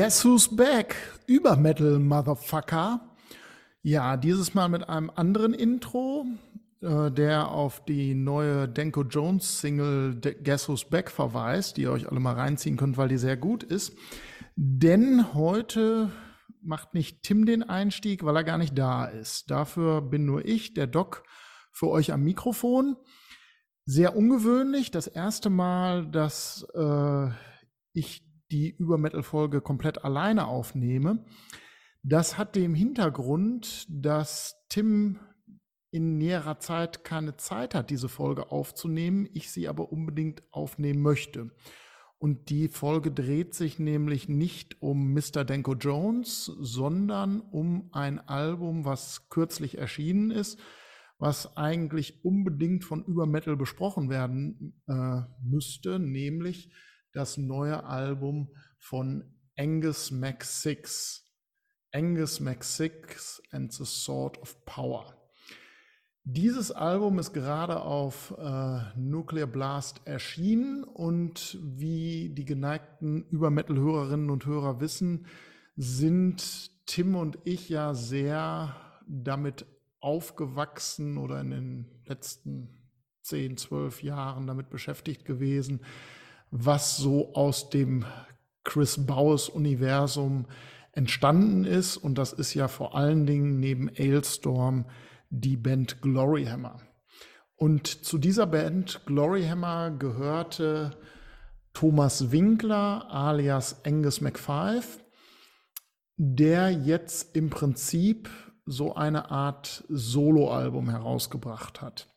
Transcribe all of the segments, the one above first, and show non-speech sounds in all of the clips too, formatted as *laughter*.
Guess Who's Back? Über Metal Motherfucker. Ja, dieses Mal mit einem anderen Intro, äh, der auf die neue Denko Jones Single Guess Who's Back verweist, die ihr euch alle mal reinziehen könnt, weil die sehr gut ist. Denn heute macht nicht Tim den Einstieg, weil er gar nicht da ist. Dafür bin nur ich, der Doc, für euch am Mikrofon. Sehr ungewöhnlich, das erste Mal, dass äh, ich die Übermetal-Folge komplett alleine aufnehme. Das hat dem Hintergrund, dass Tim in näherer Zeit keine Zeit hat, diese Folge aufzunehmen, ich sie aber unbedingt aufnehmen möchte. Und die Folge dreht sich nämlich nicht um Mr. Denko Jones, sondern um ein Album, was kürzlich erschienen ist, was eigentlich unbedingt von Übermetal besprochen werden äh, müsste, nämlich das neue Album von Angus Mac6. Angus Mac6 and the Sword of Power. Dieses Album ist gerade auf äh, Nuclear Blast erschienen und wie die geneigten Übermetal-Hörerinnen und Hörer wissen, sind Tim und ich ja sehr damit aufgewachsen oder in den letzten 10, 12 Jahren damit beschäftigt gewesen, was so aus dem Chris Bowes Universum entstanden ist. Und das ist ja vor allen Dingen neben Ailstorm die Band Gloryhammer. Und zu dieser Band Gloryhammer gehörte Thomas Winkler alias Angus McFive, der jetzt im Prinzip so eine Art Soloalbum herausgebracht hat.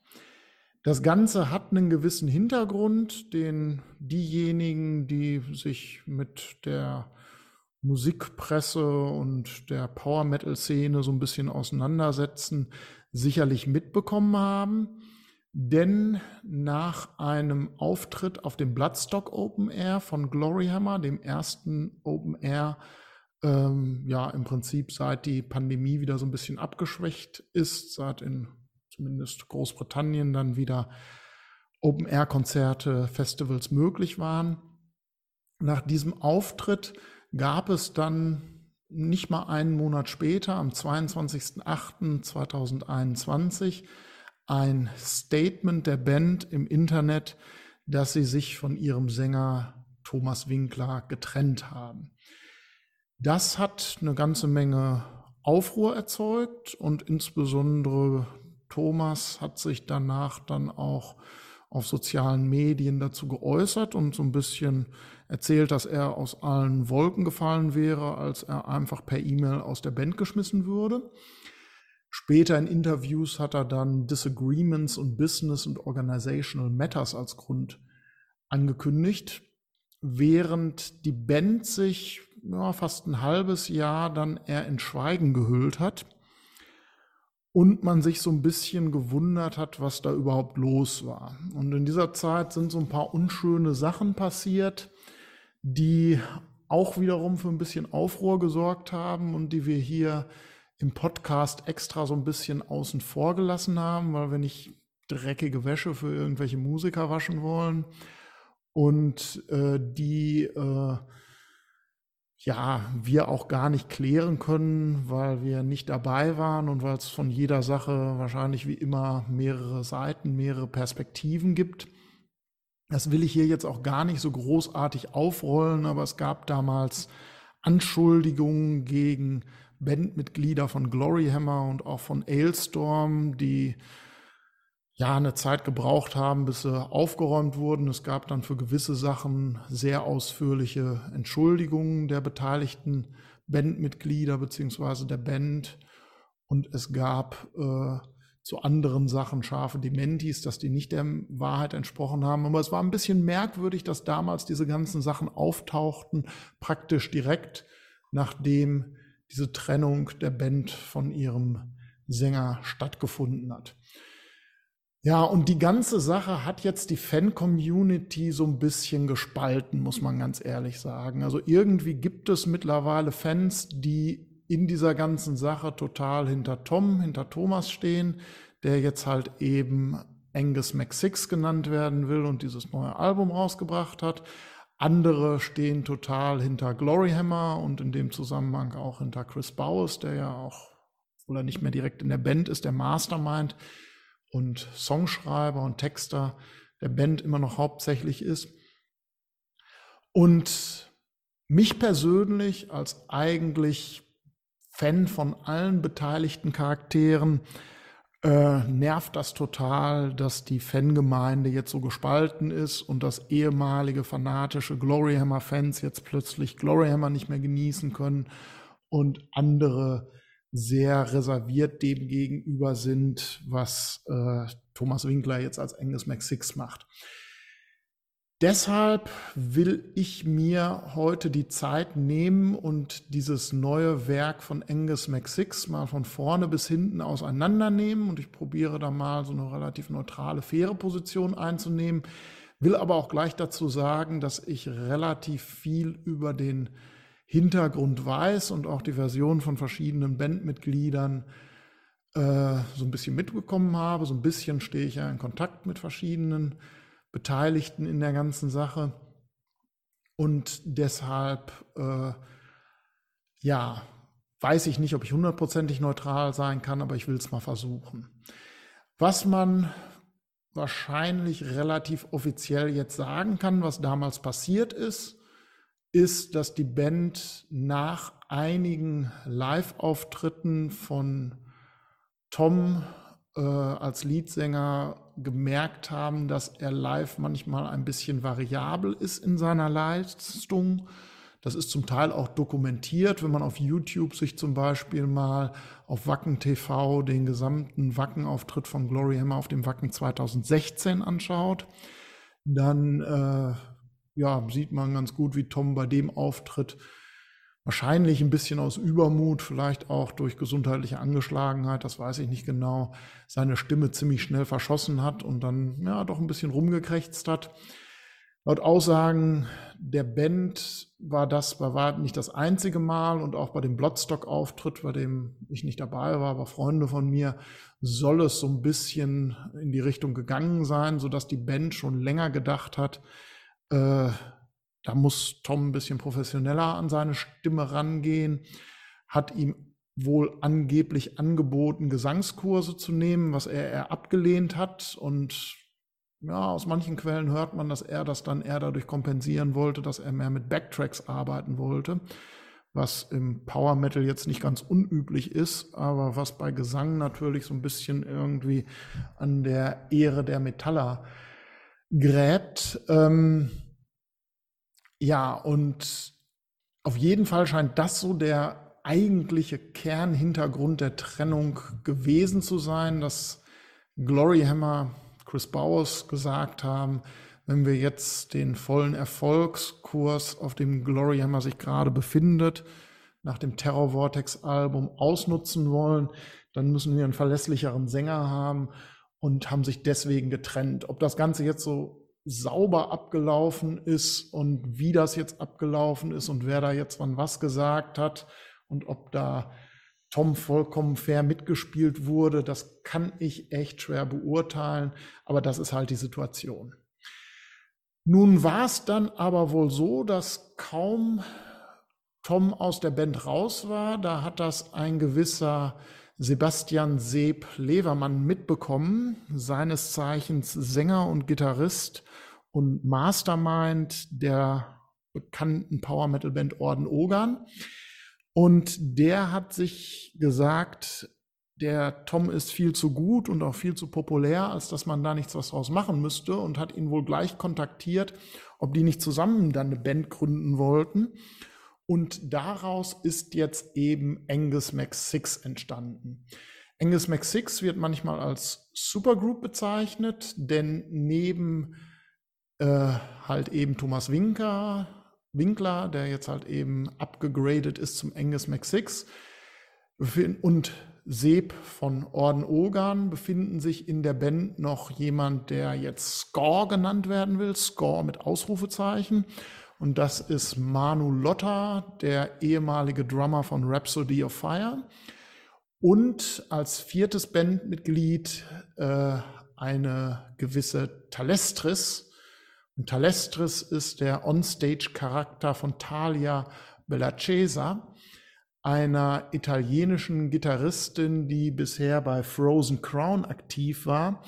Das Ganze hat einen gewissen Hintergrund, den diejenigen, die sich mit der Musikpresse und der Power Metal Szene so ein bisschen auseinandersetzen, sicherlich mitbekommen haben. Denn nach einem Auftritt auf dem Bloodstock Open Air von Gloryhammer, dem ersten Open Air, ähm, ja im Prinzip seit die Pandemie wieder so ein bisschen abgeschwächt ist, seit in zumindest Großbritannien dann wieder Open-Air-Konzerte, Festivals möglich waren. Nach diesem Auftritt gab es dann nicht mal einen Monat später, am 22.08.2021, ein Statement der Band im Internet, dass sie sich von ihrem Sänger Thomas Winkler getrennt haben. Das hat eine ganze Menge Aufruhr erzeugt und insbesondere Thomas hat sich danach dann auch auf sozialen Medien dazu geäußert und so ein bisschen erzählt, dass er aus allen Wolken gefallen wäre, als er einfach per E-Mail aus der Band geschmissen würde. Später in Interviews hat er dann Disagreements und Business und Organizational Matters als Grund angekündigt, während die Band sich ja, fast ein halbes Jahr dann eher in Schweigen gehüllt hat und man sich so ein bisschen gewundert hat, was da überhaupt los war. Und in dieser Zeit sind so ein paar unschöne Sachen passiert, die auch wiederum für ein bisschen Aufruhr gesorgt haben und die wir hier im Podcast extra so ein bisschen außen vor gelassen haben, weil wir nicht dreckige Wäsche für irgendwelche Musiker waschen wollen und äh, die äh, ja, wir auch gar nicht klären können, weil wir nicht dabei waren und weil es von jeder Sache wahrscheinlich wie immer mehrere Seiten, mehrere Perspektiven gibt. Das will ich hier jetzt auch gar nicht so großartig aufrollen, aber es gab damals Anschuldigungen gegen Bandmitglieder von Gloryhammer und auch von Ailstorm, die ja eine Zeit gebraucht haben, bis sie aufgeräumt wurden. Es gab dann für gewisse Sachen sehr ausführliche Entschuldigungen der beteiligten Bandmitglieder beziehungsweise der Band. Und es gab äh, zu anderen Sachen scharfe Dementis, dass die nicht der Wahrheit entsprochen haben. Aber es war ein bisschen merkwürdig, dass damals diese ganzen Sachen auftauchten, praktisch direkt nachdem diese Trennung der Band von ihrem Sänger stattgefunden hat. Ja, und die ganze Sache hat jetzt die Fan-Community so ein bisschen gespalten, muss man ganz ehrlich sagen. Also irgendwie gibt es mittlerweile Fans, die in dieser ganzen Sache total hinter Tom, hinter Thomas stehen, der jetzt halt eben Angus McSix genannt werden will und dieses neue Album rausgebracht hat. Andere stehen total hinter Gloryhammer und in dem Zusammenhang auch hinter Chris Bowes, der ja auch, obwohl er nicht mehr direkt in der Band ist, der Mastermind und Songschreiber und Texter der Band immer noch hauptsächlich ist. Und mich persönlich als eigentlich Fan von allen beteiligten Charakteren äh, nervt das total, dass die Fangemeinde jetzt so gespalten ist und dass ehemalige fanatische Gloryhammer-Fans jetzt plötzlich Gloryhammer nicht mehr genießen können und andere sehr reserviert dem gegenüber sind, was äh, Thomas Winkler jetzt als Angus McSix macht. Deshalb will ich mir heute die Zeit nehmen und dieses neue Werk von Angus McSix mal von vorne bis hinten auseinandernehmen und ich probiere da mal so eine relativ neutrale, faire Position einzunehmen, will aber auch gleich dazu sagen, dass ich relativ viel über den Hintergrund weiß und auch die Version von verschiedenen Bandmitgliedern äh, so ein bisschen mitbekommen habe. So ein bisschen stehe ich ja in Kontakt mit verschiedenen Beteiligten in der ganzen Sache. Und deshalb, äh, ja, weiß ich nicht, ob ich hundertprozentig neutral sein kann, aber ich will es mal versuchen. Was man wahrscheinlich relativ offiziell jetzt sagen kann, was damals passiert ist, ist, dass die Band nach einigen Live-Auftritten von Tom äh, als Leadsänger gemerkt haben, dass er live manchmal ein bisschen variabel ist in seiner Leistung. Das ist zum Teil auch dokumentiert, wenn man auf YouTube sich zum Beispiel mal auf Wacken TV den gesamten Wacken-Auftritt von Glory Hammer auf dem Wacken 2016 anschaut. Dann äh, ja, sieht man ganz gut, wie Tom bei dem Auftritt wahrscheinlich ein bisschen aus Übermut, vielleicht auch durch gesundheitliche Angeschlagenheit, das weiß ich nicht genau, seine Stimme ziemlich schnell verschossen hat und dann ja doch ein bisschen rumgekrächzt hat. Laut Aussagen der Band war das bei weitem nicht das einzige Mal und auch bei dem Bloodstock-Auftritt, bei dem ich nicht dabei war, aber Freunde von mir, soll es so ein bisschen in die Richtung gegangen sein, sodass die Band schon länger gedacht hat, äh, da muss Tom ein bisschen professioneller an seine Stimme rangehen, hat ihm wohl angeblich angeboten, Gesangskurse zu nehmen, was er eher abgelehnt hat. Und ja, aus manchen Quellen hört man, dass er das dann eher dadurch kompensieren wollte, dass er mehr mit Backtracks arbeiten wollte, was im Power Metal jetzt nicht ganz unüblich ist, aber was bei Gesang natürlich so ein bisschen irgendwie an der Ehre der Metaller gräbt. Ähm, ja, und auf jeden Fall scheint das so der eigentliche Kernhintergrund der Trennung gewesen zu sein, dass Gloryhammer, Chris Bowers gesagt haben, wenn wir jetzt den vollen Erfolgskurs, auf dem Gloryhammer sich gerade befindet, nach dem Terror Vortex Album ausnutzen wollen, dann müssen wir einen verlässlicheren Sänger haben und haben sich deswegen getrennt. Ob das Ganze jetzt so sauber abgelaufen ist und wie das jetzt abgelaufen ist und wer da jetzt wann was gesagt hat und ob da Tom vollkommen fair mitgespielt wurde, das kann ich echt schwer beurteilen, aber das ist halt die Situation. Nun war es dann aber wohl so, dass kaum Tom aus der Band raus war, da hat das ein gewisser Sebastian Seb Levermann mitbekommen, seines Zeichens Sänger und Gitarrist und Mastermind der bekannten Power Metal Band Orden Ogan. Und der hat sich gesagt, der Tom ist viel zu gut und auch viel zu populär, als dass man da nichts was draus machen müsste und hat ihn wohl gleich kontaktiert, ob die nicht zusammen dann eine Band gründen wollten. Und daraus ist jetzt eben Angus Max Six entstanden. Angus Max Six wird manchmal als Supergroup bezeichnet, denn neben äh, halt eben Thomas Winker, Winkler, der jetzt halt eben abgegradet ist zum Angus Max Six und Seb von Orden Ogan befinden sich in der Band noch jemand, der jetzt Score genannt werden will, Score mit Ausrufezeichen. Und das ist Manu Lotta, der ehemalige Drummer von Rhapsody of Fire. Und als viertes Bandmitglied äh, eine gewisse Talestris. Und Talestris ist der Onstage-Charakter von Talia Bellacesa, einer italienischen Gitarristin, die bisher bei Frozen Crown aktiv war.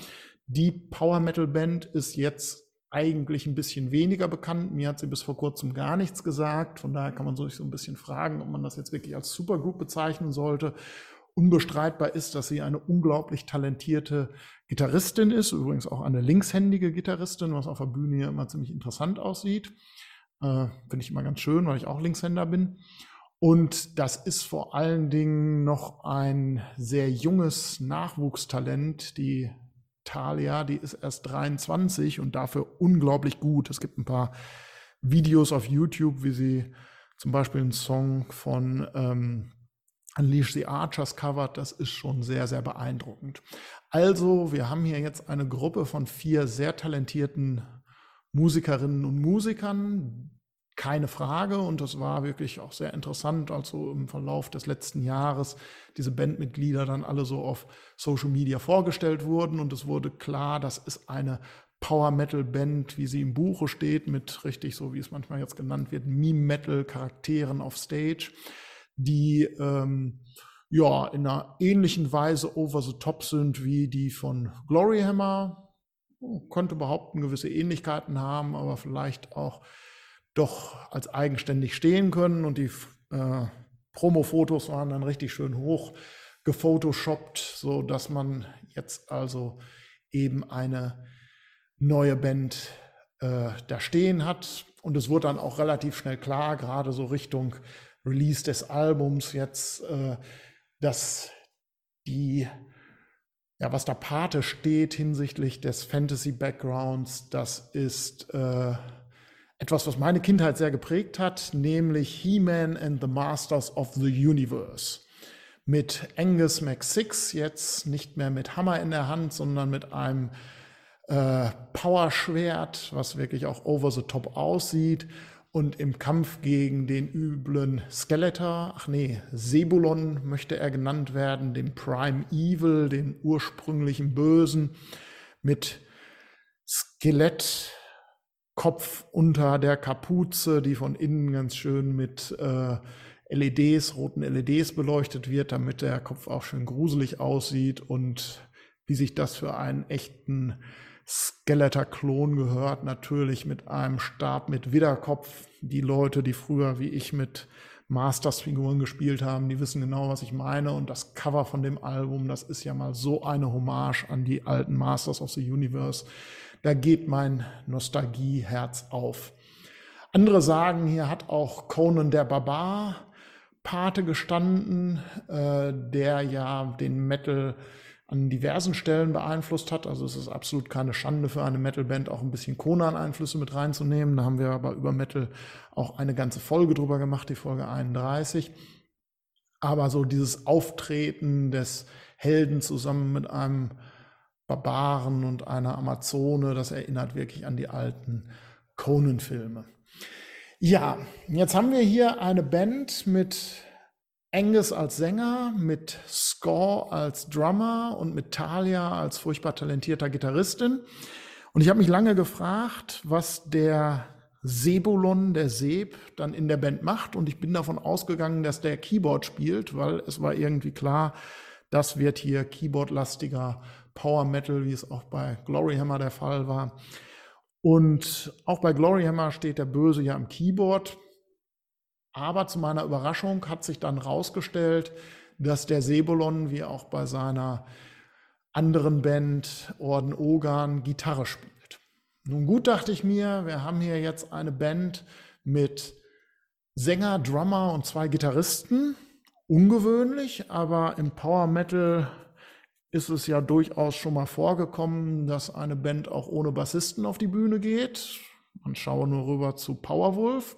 Die Power Metal Band ist jetzt eigentlich ein bisschen weniger bekannt. Mir hat sie bis vor kurzem gar nichts gesagt. Von daher kann man sich so ein bisschen fragen, ob man das jetzt wirklich als Supergroup bezeichnen sollte. Unbestreitbar ist, dass sie eine unglaublich talentierte Gitarristin ist, übrigens auch eine linkshändige Gitarristin, was auf der Bühne hier immer ziemlich interessant aussieht. Äh, Finde ich immer ganz schön, weil ich auch Linkshänder bin. Und das ist vor allen Dingen noch ein sehr junges Nachwuchstalent, die Talia, die ist erst 23 und dafür unglaublich gut. Es gibt ein paar Videos auf YouTube, wie sie zum Beispiel einen Song von ähm, Unleash the Archers covert. Das ist schon sehr, sehr beeindruckend. Also, wir haben hier jetzt eine Gruppe von vier sehr talentierten Musikerinnen und Musikern, keine Frage. Und das war wirklich auch sehr interessant, also im Verlauf des letzten Jahres diese Bandmitglieder dann alle so auf Social Media vorgestellt wurden. Und es wurde klar, das ist eine Power Metal Band, wie sie im Buche steht, mit richtig, so wie es manchmal jetzt genannt wird, Meme Metal Charakteren auf Stage, die ähm, ja in einer ähnlichen Weise over the top sind wie die von Gloryhammer. Könnte behaupten, gewisse Ähnlichkeiten haben, aber vielleicht auch doch als eigenständig stehen können und die äh, Promo-Fotos waren dann richtig schön hoch gefotoshoppt, so dass man jetzt also eben eine neue Band äh, da stehen hat. Und es wurde dann auch relativ schnell klar, gerade so Richtung Release des Albums jetzt, äh, dass die, ja, was da Pate steht hinsichtlich des Fantasy-Backgrounds, das ist äh, etwas, was meine Kindheit sehr geprägt hat, nämlich He-Man and the Masters of the Universe. Mit Angus McSix, jetzt nicht mehr mit Hammer in der Hand, sondern mit einem äh, Powerschwert, was wirklich auch over the top aussieht. Und im Kampf gegen den üblen Skeletor, ach nee, Sebulon möchte er genannt werden, dem Prime Evil, den ursprünglichen Bösen, mit Skelett, Kopf unter der Kapuze, die von innen ganz schön mit äh, LEDs, roten LEDs beleuchtet wird, damit der Kopf auch schön gruselig aussieht und wie sich das für einen echten Skeletor-Klon gehört, natürlich mit einem Stab mit Widderkopf. Die Leute, die früher wie ich mit Masters-Figuren gespielt haben, die wissen genau, was ich meine. Und das Cover von dem Album, das ist ja mal so eine Hommage an die alten Masters of the Universe da geht mein Nostalgieherz auf. Andere sagen, hier hat auch Conan der Barbar Pate gestanden, äh, der ja den Metal an diversen Stellen beeinflusst hat. Also es ist absolut keine Schande für eine Metalband, auch ein bisschen Conan-Einflüsse mit reinzunehmen. Da haben wir aber über Metal auch eine ganze Folge drüber gemacht, die Folge 31. Aber so dieses Auftreten des Helden zusammen mit einem Barbaren und einer Amazone. Das erinnert wirklich an die alten Conan-Filme. Ja, jetzt haben wir hier eine Band mit Angus als Sänger, mit Score als Drummer und mit Talia als furchtbar talentierter Gitarristin. Und ich habe mich lange gefragt, was der Sebulon, der Seb, dann in der Band macht. Und ich bin davon ausgegangen, dass der Keyboard spielt, weil es war irgendwie klar, das wird hier Keyboard-lastiger Power Metal, wie es auch bei Gloryhammer der Fall war. Und auch bei Gloryhammer steht der Böse ja am Keyboard. Aber zu meiner Überraschung hat sich dann rausgestellt, dass der Sebulon, wie auch bei seiner anderen Band Orden Ogan, Gitarre spielt. Nun gut dachte ich mir, wir haben hier jetzt eine Band mit Sänger, Drummer und zwei Gitarristen. Ungewöhnlich, aber im Power Metal ist es ja durchaus schon mal vorgekommen, dass eine Band auch ohne Bassisten auf die Bühne geht. Man schaue nur rüber zu Powerwolf.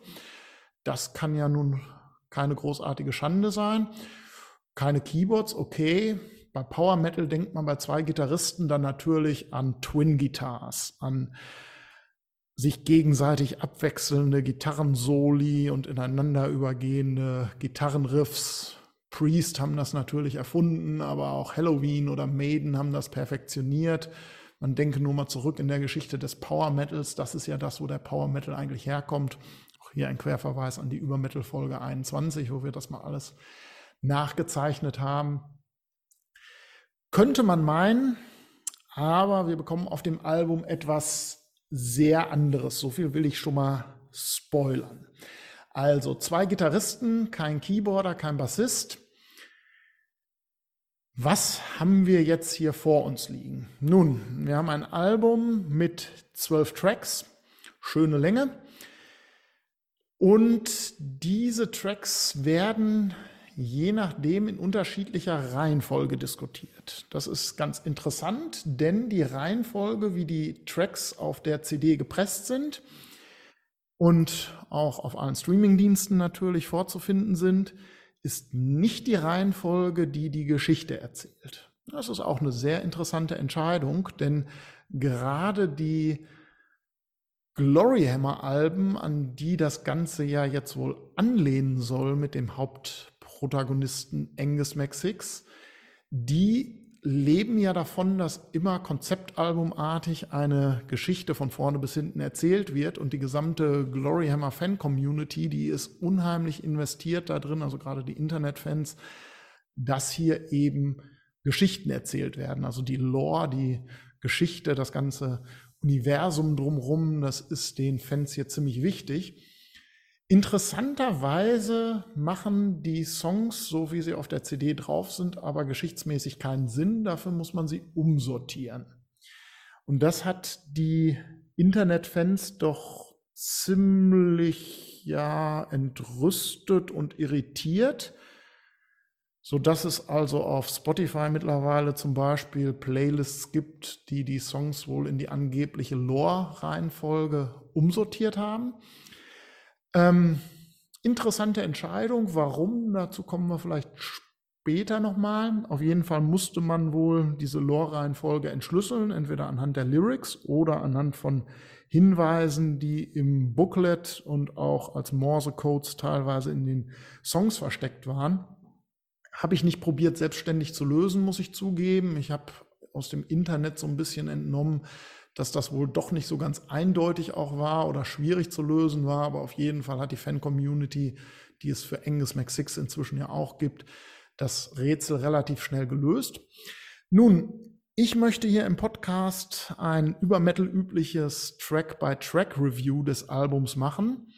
Das kann ja nun keine großartige Schande sein. Keine Keyboards, okay. Bei Power Metal denkt man bei zwei Gitarristen dann natürlich an Twin Guitars, an sich gegenseitig abwechselnde Gitarrensoli und ineinander übergehende Gitarrenriffs. Priest haben das natürlich erfunden, aber auch Halloween oder Maiden haben das perfektioniert. Man denke nur mal zurück in der Geschichte des Power Metals. Das ist ja das, wo der Power Metal eigentlich herkommt. Auch hier ein Querverweis an die Übermetal Folge 21, wo wir das mal alles nachgezeichnet haben. Könnte man meinen, aber wir bekommen auf dem Album etwas sehr anderes. So viel will ich schon mal spoilern. Also zwei Gitarristen, kein Keyboarder, kein Bassist. Was haben wir jetzt hier vor uns liegen? Nun, wir haben ein Album mit zwölf Tracks, schöne Länge. Und diese Tracks werden je nachdem in unterschiedlicher Reihenfolge diskutiert. Das ist ganz interessant, denn die Reihenfolge, wie die Tracks auf der CD gepresst sind und auch auf allen Streamingdiensten natürlich vorzufinden sind, ist nicht die Reihenfolge, die die Geschichte erzählt. Das ist auch eine sehr interessante Entscheidung, denn gerade die Gloryhammer-Alben, an die das Ganze ja jetzt wohl anlehnen soll mit dem Haupt Protagonisten Angus McSix, die leben ja davon, dass immer konzeptalbumartig eine Geschichte von vorne bis hinten erzählt wird und die gesamte Gloryhammer Fan Community, die ist unheimlich investiert da drin, also gerade die Internetfans, dass hier eben Geschichten erzählt werden, also die Lore, die Geschichte, das ganze Universum drumherum, das ist den Fans hier ziemlich wichtig. Interessanterweise machen die Songs, so wie sie auf der CD drauf sind, aber geschichtsmäßig keinen Sinn. Dafür muss man sie umsortieren. Und das hat die Internetfans doch ziemlich ja entrüstet und irritiert, so dass es also auf Spotify mittlerweile zum Beispiel Playlists gibt, die die Songs wohl in die angebliche Lore-Reihenfolge umsortiert haben. Ähm, interessante Entscheidung. Warum? Dazu kommen wir vielleicht später nochmal. Auf jeden Fall musste man wohl diese Lore-Reihenfolge entschlüsseln, entweder anhand der Lyrics oder anhand von Hinweisen, die im Booklet und auch als Morse-Codes teilweise in den Songs versteckt waren. Habe ich nicht probiert, selbstständig zu lösen, muss ich zugeben. Ich habe aus dem Internet so ein bisschen entnommen, dass das wohl doch nicht so ganz eindeutig auch war oder schwierig zu lösen war, aber auf jeden Fall hat die Fan-Community, die es für Angus McSix inzwischen ja auch gibt, das Rätsel relativ schnell gelöst. Nun, ich möchte hier im Podcast ein über Metal übliches Track-by-Track-Review des Albums machen.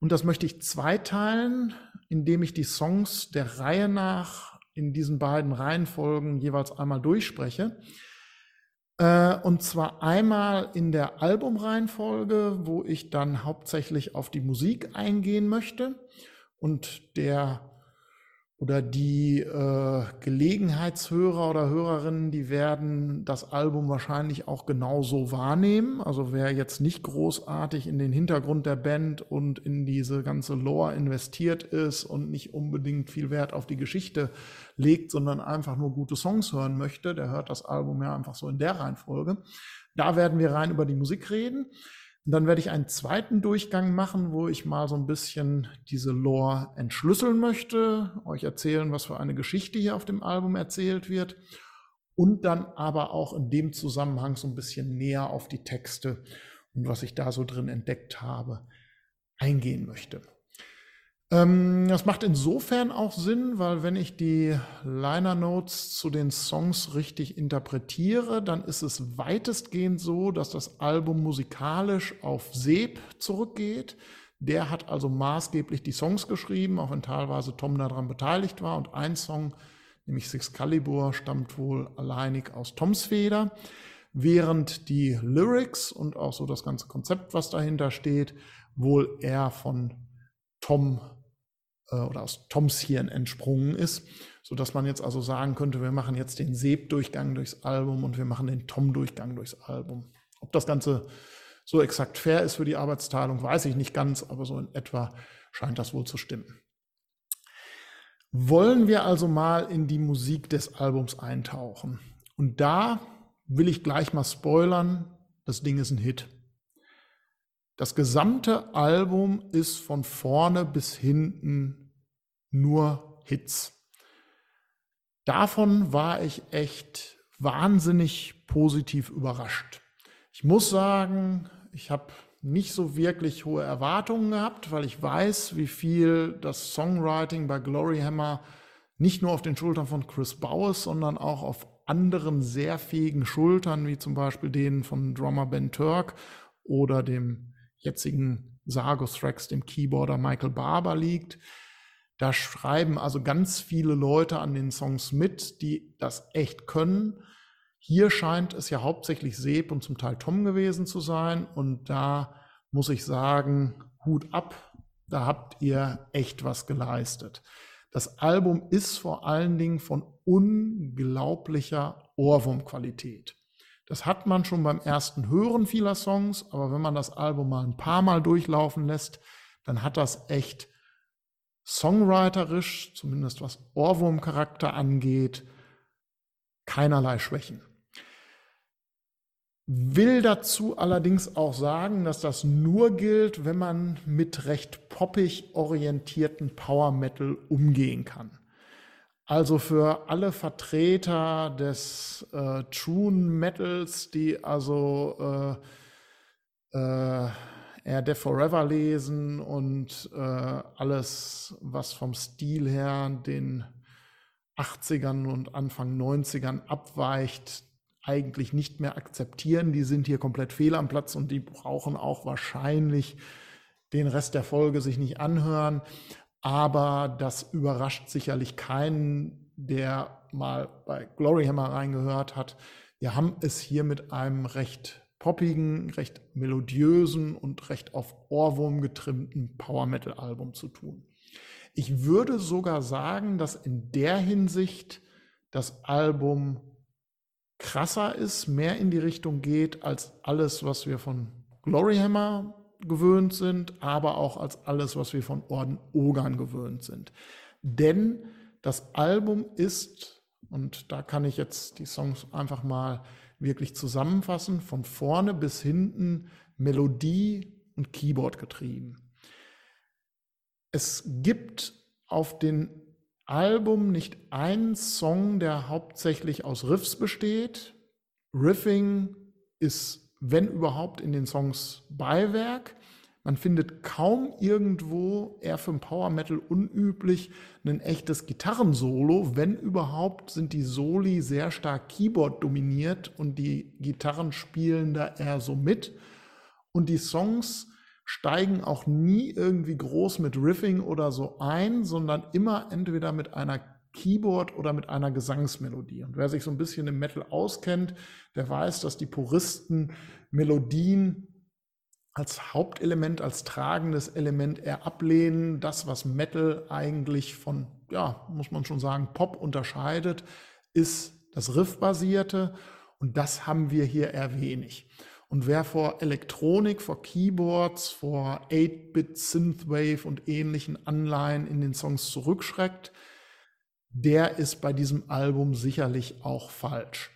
Und das möchte ich zweiteilen, indem ich die Songs der Reihe nach in diesen beiden Reihenfolgen jeweils einmal durchspreche. Äh, und zwar einmal in der Albumreihenfolge, wo ich dann hauptsächlich auf die Musik eingehen möchte. Und der oder die äh, Gelegenheitshörer oder Hörerinnen, die werden das Album wahrscheinlich auch genauso wahrnehmen. Also wer jetzt nicht großartig in den Hintergrund der Band und in diese ganze Lore investiert ist und nicht unbedingt viel Wert auf die Geschichte legt, sondern einfach nur gute Songs hören möchte, der hört das Album ja einfach so in der Reihenfolge. Da werden wir rein über die Musik reden. Und dann werde ich einen zweiten Durchgang machen, wo ich mal so ein bisschen diese Lore entschlüsseln möchte, euch erzählen, was für eine Geschichte hier auf dem Album erzählt wird und dann aber auch in dem Zusammenhang so ein bisschen näher auf die Texte und was ich da so drin entdeckt habe, eingehen möchte. Ähm, das macht insofern auch Sinn, weil wenn ich die Liner Notes zu den Songs richtig interpretiere, dann ist es weitestgehend so, dass das Album musikalisch auf Seb zurückgeht. Der hat also maßgeblich die Songs geschrieben, auch wenn teilweise Tom daran beteiligt war. Und ein Song, nämlich Six Calibur, stammt wohl alleinig aus Toms Feder. Während die Lyrics und auch so das ganze Konzept, was dahinter steht, wohl eher von Tom äh, oder aus Toms Hirn entsprungen ist, so dass man jetzt also sagen könnte, wir machen jetzt den Seb-Durchgang durchs Album und wir machen den Tom-Durchgang durchs Album. Ob das Ganze so exakt fair ist für die Arbeitsteilung, weiß ich nicht ganz, aber so in etwa scheint das wohl zu stimmen. Wollen wir also mal in die Musik des Albums eintauchen. Und da will ich gleich mal spoilern, das Ding ist ein Hit. Das gesamte Album ist von vorne bis hinten nur Hits. Davon war ich echt wahnsinnig positiv überrascht. Ich muss sagen, ich habe nicht so wirklich hohe Erwartungen gehabt, weil ich weiß, wie viel das Songwriting bei Gloryhammer nicht nur auf den Schultern von Chris Bowes, sondern auch auf anderen sehr fähigen Schultern, wie zum Beispiel denen von Drummer Ben Turk oder dem jetzigen Sargos Rex, dem Keyboarder Michael Barber liegt. Da schreiben also ganz viele Leute an den Songs mit, die das echt können. Hier scheint es ja hauptsächlich Seb und zum Teil Tom gewesen zu sein. Und da muss ich sagen, Hut ab, da habt ihr echt was geleistet. Das Album ist vor allen Dingen von unglaublicher Ohrwurmqualität. Das hat man schon beim ersten Hören vieler Songs, aber wenn man das Album mal ein paar Mal durchlaufen lässt, dann hat das echt songwriterisch, zumindest was Ohrwurmcharakter angeht, keinerlei Schwächen. Will dazu allerdings auch sagen, dass das nur gilt, wenn man mit recht poppig orientierten Power Metal umgehen kann. Also für alle Vertreter des äh, True Metals, die also äh, äh, eher Death Forever lesen und äh, alles, was vom Stil her den 80ern und Anfang 90ern abweicht, eigentlich nicht mehr akzeptieren. Die sind hier komplett fehl am Platz und die brauchen auch wahrscheinlich den Rest der Folge sich nicht anhören. Aber das überrascht sicherlich keinen, der mal bei Gloryhammer reingehört hat. Wir haben es hier mit einem recht poppigen, recht melodiösen und recht auf Ohrwurm getrimmten Power Metal Album zu tun. Ich würde sogar sagen, dass in der Hinsicht das Album krasser ist, mehr in die Richtung geht als alles, was wir von Gloryhammer gewöhnt sind, aber auch als alles, was wir von Orden Ogan gewöhnt sind. Denn das Album ist, und da kann ich jetzt die Songs einfach mal wirklich zusammenfassen, von vorne bis hinten Melodie und Keyboard getrieben. Es gibt auf dem Album nicht einen Song, der hauptsächlich aus Riffs besteht. Riffing ist, wenn überhaupt, in den Songs Beiwerk. Man findet kaum irgendwo, eher für Power Metal unüblich, ein echtes Gitarrensolo. Wenn überhaupt, sind die Soli sehr stark Keyboard dominiert und die Gitarren spielen da eher so mit. Und die Songs steigen auch nie irgendwie groß mit Riffing oder so ein, sondern immer entweder mit einer Keyboard oder mit einer Gesangsmelodie. Und wer sich so ein bisschen im Metal auskennt, der weiß, dass die Puristen Melodien als Hauptelement, als tragendes Element eher ablehnen. Das, was Metal eigentlich von, ja, muss man schon sagen, Pop unterscheidet, ist das Riffbasierte. Und das haben wir hier eher wenig. Und wer vor Elektronik, vor Keyboards, vor 8-Bit Synthwave und ähnlichen Anleihen in den Songs zurückschreckt, der ist bei diesem Album sicherlich auch falsch.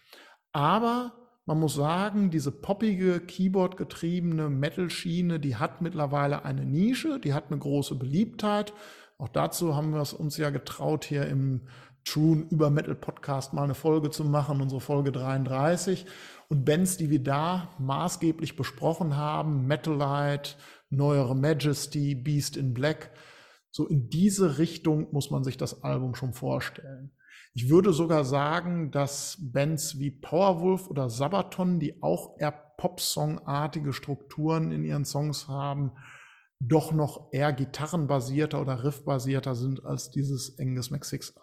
Aber man muss sagen, diese poppige, Keyboard-getriebene Metal-Schiene, die hat mittlerweile eine Nische, die hat eine große Beliebtheit. Auch dazu haben wir es uns ja getraut, hier im True über Metal Podcast mal eine Folge zu machen, unsere Folge 33. Und Bands, die wir da maßgeblich besprochen haben, Metalite, Neuere Majesty, Beast in Black, so in diese Richtung muss man sich das Album schon vorstellen. Ich würde sogar sagen, dass Bands wie Powerwolf oder Sabaton, die auch eher Popsong-artige Strukturen in ihren Songs haben, doch noch eher gitarrenbasierter oder riffbasierter sind als dieses Angus McSix.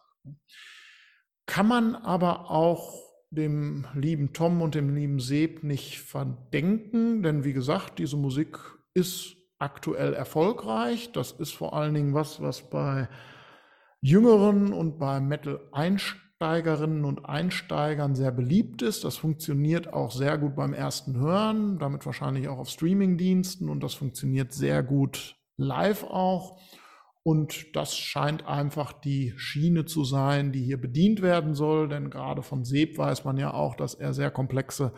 Kann man aber auch dem lieben Tom und dem lieben Seb nicht verdenken, denn wie gesagt, diese Musik ist aktuell erfolgreich. Das ist vor allen Dingen was, was bei Jüngeren und bei Metal-Einsteigerinnen und Einsteigern sehr beliebt ist. Das funktioniert auch sehr gut beim ersten Hören, damit wahrscheinlich auch auf Streamingdiensten und das funktioniert sehr gut live auch. Und das scheint einfach die Schiene zu sein, die hier bedient werden soll, denn gerade von Seb weiß man ja auch, dass er sehr komplexe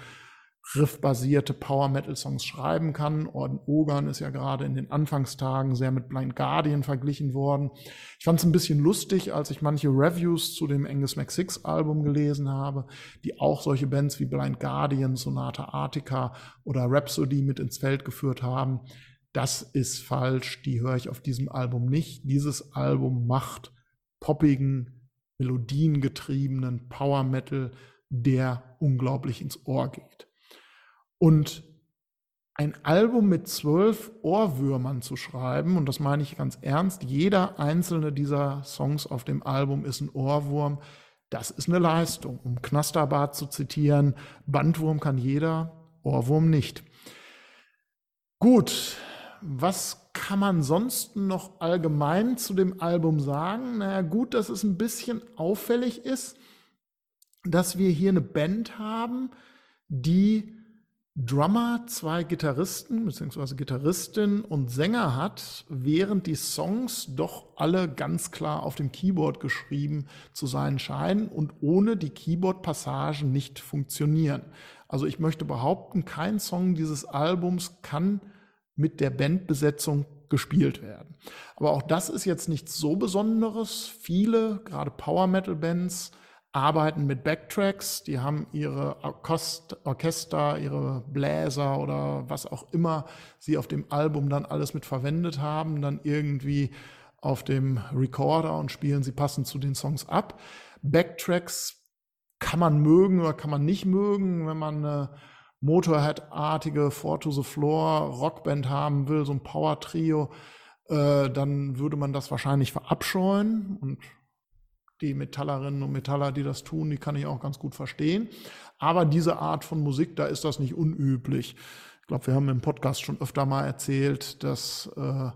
riffbasierte Power-Metal-Songs schreiben kann. Orden Ogan ist ja gerade in den Anfangstagen sehr mit Blind Guardian verglichen worden. Ich fand es ein bisschen lustig, als ich manche Reviews zu dem Angus McSix Album gelesen habe, die auch solche Bands wie Blind Guardian, Sonata Arctica oder Rhapsody mit ins Feld geführt haben. Das ist falsch, die höre ich auf diesem Album nicht. Dieses Album macht poppigen, melodiengetriebenen Power Metal, der unglaublich ins Ohr geht. Und ein Album mit zwölf Ohrwürmern zu schreiben, und das meine ich ganz ernst, jeder einzelne dieser Songs auf dem Album ist ein Ohrwurm, das ist eine Leistung. Um Knasterbart zu zitieren, Bandwurm kann jeder, Ohrwurm nicht. Gut, was kann man sonst noch allgemein zu dem Album sagen? Naja, gut, dass es ein bisschen auffällig ist, dass wir hier eine Band haben, die Drummer, zwei Gitarristen bzw. Gitarristin und Sänger hat, während die Songs doch alle ganz klar auf dem Keyboard geschrieben zu sein scheinen und ohne die Keyboard-Passagen nicht funktionieren. Also ich möchte behaupten, kein Song dieses Albums kann mit der Bandbesetzung gespielt werden. Aber auch das ist jetzt nichts so Besonderes. Viele, gerade Power Metal Bands, arbeiten mit Backtracks, die haben ihre Orchester, ihre Bläser oder was auch immer sie auf dem Album dann alles mit verwendet haben, dann irgendwie auf dem Recorder und spielen sie passend zu den Songs ab. Backtracks kann man mögen oder kann man nicht mögen, wenn man eine Motorhead-artige Four to the Floor Rockband haben will, so ein Power-Trio, äh, dann würde man das wahrscheinlich verabscheuen und die Metallerinnen und Metaller, die das tun, die kann ich auch ganz gut verstehen. Aber diese Art von Musik, da ist das nicht unüblich. Ich glaube, wir haben im Podcast schon öfter mal erzählt, dass äh,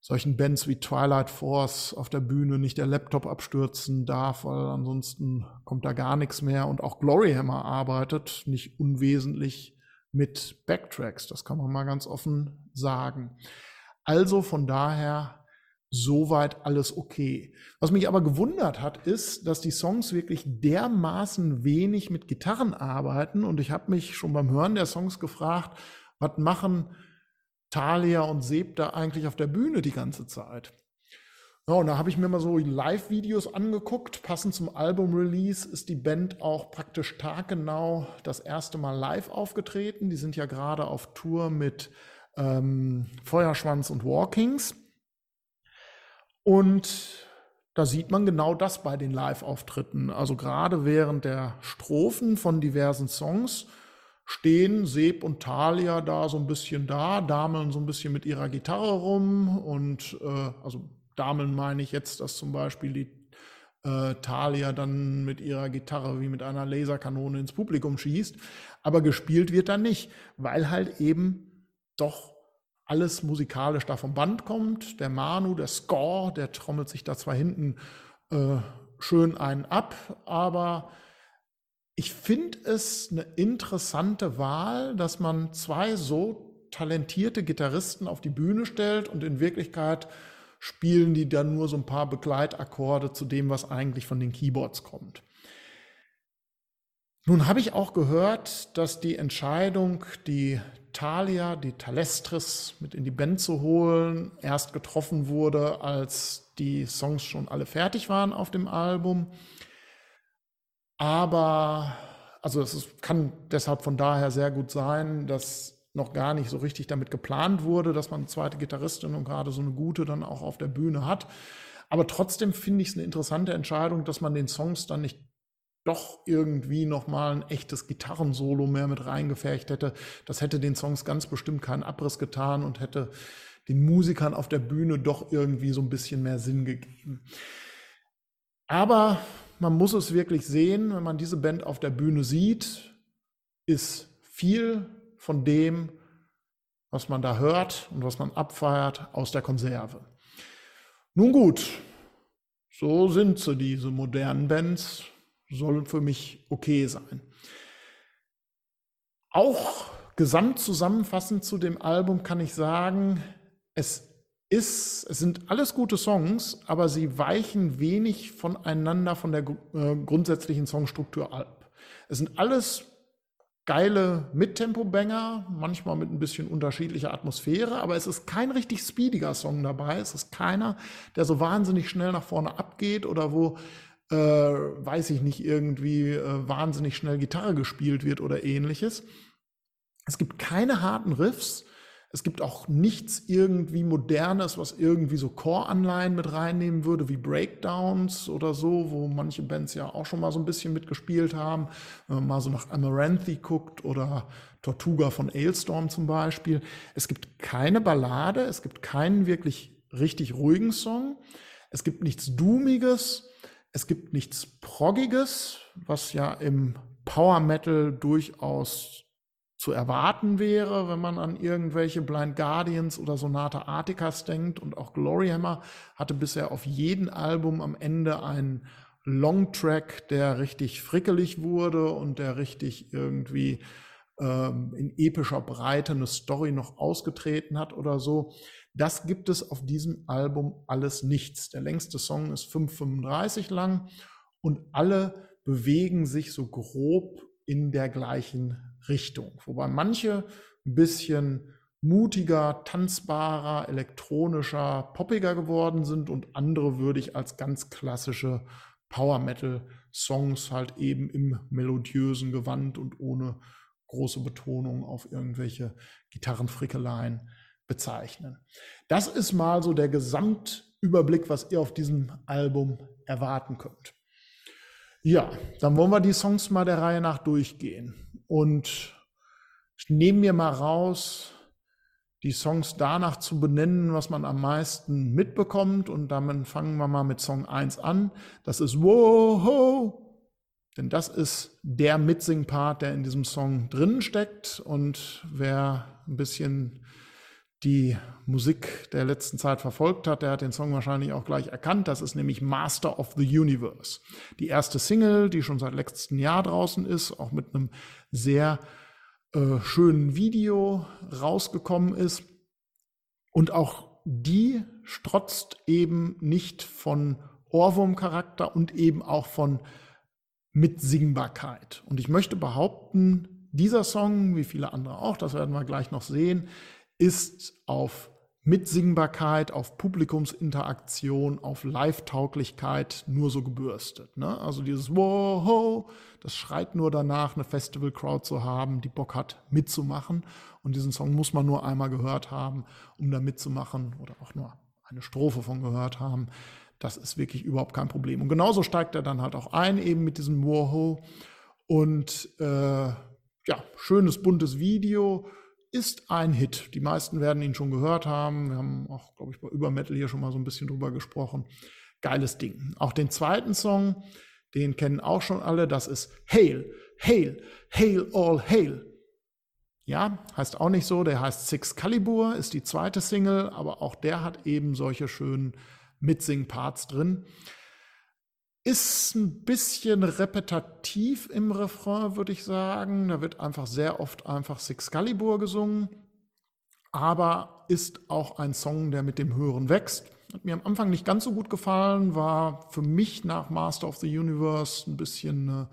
solchen Bands wie Twilight Force auf der Bühne nicht der Laptop abstürzen darf, weil ansonsten kommt da gar nichts mehr. Und auch Gloryhammer arbeitet nicht unwesentlich mit Backtracks. Das kann man mal ganz offen sagen. Also von daher soweit alles okay. Was mich aber gewundert hat, ist, dass die Songs wirklich dermaßen wenig mit Gitarren arbeiten. Und ich habe mich schon beim Hören der Songs gefragt, was machen Thalia und Seb da eigentlich auf der Bühne die ganze Zeit? Ja, und da habe ich mir mal so Live-Videos angeguckt. Passend zum Album-Release ist die Band auch praktisch taggenau das erste Mal live aufgetreten. Die sind ja gerade auf Tour mit ähm, Feuerschwanz und Walkings. Und da sieht man genau das bei den Live-Auftritten. Also gerade während der Strophen von diversen Songs stehen Seb und Talia da so ein bisschen da, dameln so ein bisschen mit ihrer Gitarre rum und äh, also dameln meine ich jetzt, dass zum Beispiel die äh, Talia dann mit ihrer Gitarre wie mit einer Laserkanone ins Publikum schießt, aber gespielt wird da nicht, weil halt eben doch alles musikalisch da vom Band kommt. Der Manu, der Score, der trommelt sich da zwar hinten äh, schön einen ab, aber ich finde es eine interessante Wahl, dass man zwei so talentierte Gitarristen auf die Bühne stellt und in Wirklichkeit spielen die dann nur so ein paar Begleitakkorde zu dem, was eigentlich von den Keyboards kommt. Nun habe ich auch gehört, dass die Entscheidung, die Thalia, die Talestris mit in die Band zu holen, erst getroffen wurde, als die Songs schon alle fertig waren auf dem Album. Aber, also es kann deshalb von daher sehr gut sein, dass noch gar nicht so richtig damit geplant wurde, dass man eine zweite Gitarristin und gerade so eine gute dann auch auf der Bühne hat. Aber trotzdem finde ich es eine interessante Entscheidung, dass man den Songs dann nicht doch irgendwie nochmal ein echtes Gitarrensolo mehr mit reingefärcht hätte. Das hätte den Songs ganz bestimmt keinen Abriss getan und hätte den Musikern auf der Bühne doch irgendwie so ein bisschen mehr Sinn gegeben. Aber man muss es wirklich sehen, wenn man diese Band auf der Bühne sieht, ist viel von dem, was man da hört und was man abfeiert, aus der Konserve. Nun gut, so sind sie, diese modernen Bands soll für mich okay sein. Auch gesamt zusammenfassend zu dem Album kann ich sagen, es ist, es sind alles gute Songs, aber sie weichen wenig voneinander von der äh, grundsätzlichen Songstruktur ab. Es sind alles geile Mittempo-Banger, manchmal mit ein bisschen unterschiedlicher Atmosphäre, aber es ist kein richtig speediger Song dabei. Es ist keiner, der so wahnsinnig schnell nach vorne abgeht oder wo, äh, weiß ich nicht, irgendwie äh, wahnsinnig schnell Gitarre gespielt wird oder ähnliches. Es gibt keine harten Riffs. Es gibt auch nichts irgendwie Modernes, was irgendwie so Core-Anleihen mit reinnehmen würde, wie Breakdowns oder so, wo manche Bands ja auch schon mal so ein bisschen mitgespielt haben. Wenn man mal so nach Amaranthi guckt oder Tortuga von Ailstorm zum Beispiel. Es gibt keine Ballade, es gibt keinen wirklich richtig ruhigen Song. Es gibt nichts Doomiges, es gibt nichts Proggiges, was ja im Power Metal durchaus zu erwarten wäre, wenn man an irgendwelche Blind Guardians oder Sonata Articas denkt. Und auch Gloryhammer hatte bisher auf jedem Album am Ende einen Longtrack, der richtig frickelig wurde und der richtig irgendwie ähm, in epischer Breite eine Story noch ausgetreten hat oder so. Das gibt es auf diesem Album alles nichts. Der längste Song ist 5,35 lang und alle bewegen sich so grob in der gleichen Richtung. Wobei manche ein bisschen mutiger, tanzbarer, elektronischer, poppiger geworden sind und andere würde ich als ganz klassische Power Metal Songs halt eben im melodiösen Gewand und ohne große Betonung auf irgendwelche Gitarrenfrickeleien bezeichnen. Das ist mal so der Gesamtüberblick, was ihr auf diesem Album erwarten könnt. Ja, dann wollen wir die Songs mal der Reihe nach durchgehen. Und ich nehme mir mal raus, die Songs danach zu benennen, was man am meisten mitbekommt. Und damit fangen wir mal mit Song 1 an. Das ist Woho! Denn das ist der Mitsing-Part, der in diesem Song drin steckt. Und wer ein bisschen die Musik der letzten Zeit verfolgt hat, der hat den Song wahrscheinlich auch gleich erkannt. Das ist nämlich Master of the Universe. Die erste Single, die schon seit letztem Jahr draußen ist, auch mit einem sehr äh, schönen Video rausgekommen ist. Und auch die strotzt eben nicht von Ohrwurmcharakter und eben auch von Mitsingbarkeit. Und ich möchte behaupten, dieser Song, wie viele andere auch, das werden wir gleich noch sehen, ist auf Mitsingbarkeit, auf Publikumsinteraktion, auf Live-Tauglichkeit nur so gebürstet. Ne? Also dieses Wow, das schreit nur danach, eine Festival-Crowd zu haben, die Bock hat, mitzumachen. Und diesen Song muss man nur einmal gehört haben, um da mitzumachen oder auch nur eine Strophe von gehört haben. Das ist wirklich überhaupt kein Problem. Und genauso steigt er dann halt auch ein, eben mit diesem Wow. Und äh, ja, schönes, buntes Video ist ein Hit. Die meisten werden ihn schon gehört haben. Wir haben auch, glaube ich, bei Übermetal hier schon mal so ein bisschen drüber gesprochen. Geiles Ding. Auch den zweiten Song, den kennen auch schon alle. Das ist Hail, Hail, Hail All Hail. Ja, heißt auch nicht so. Der heißt Six Calibur, ist die zweite Single, aber auch der hat eben solche schönen Mitsing-Parts drin. Ist ein bisschen repetitiv im Refrain, würde ich sagen. Da wird einfach sehr oft einfach Sixcalibur gesungen. Aber ist auch ein Song, der mit dem Hören wächst. Hat mir am Anfang nicht ganz so gut gefallen, war für mich nach Master of the Universe ein bisschen äh,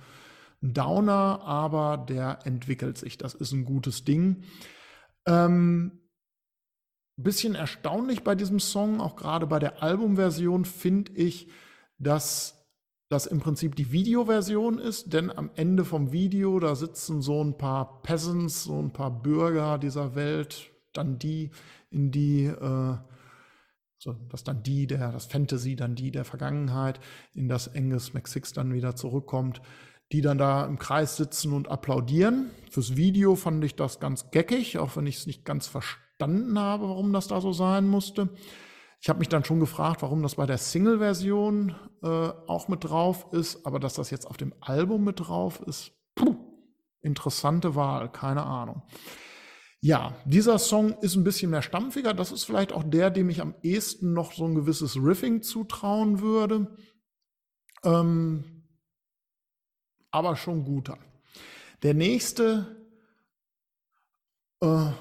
ein Downer, aber der entwickelt sich. Das ist ein gutes Ding. Ähm, bisschen erstaunlich bei diesem Song, auch gerade bei der Albumversion, finde ich, dass das im Prinzip die Videoversion ist, denn am Ende vom Video, da sitzen so ein paar Peasants, so ein paar Bürger dieser Welt, dann die, in die, äh, so, das dann die, der, das Fantasy, dann die der Vergangenheit, in das Angus McSix dann wieder zurückkommt, die dann da im Kreis sitzen und applaudieren. Fürs Video fand ich das ganz geckig, auch wenn ich es nicht ganz verstanden habe, warum das da so sein musste. Ich habe mich dann schon gefragt, warum das bei der Single-Version äh, auch mit drauf ist, aber dass das jetzt auf dem Album mit drauf ist, puh, interessante Wahl, keine Ahnung. Ja, dieser Song ist ein bisschen mehr stampfiger. Das ist vielleicht auch der, dem ich am ehesten noch so ein gewisses Riffing zutrauen würde. Ähm, aber schon guter. Der nächste, äh,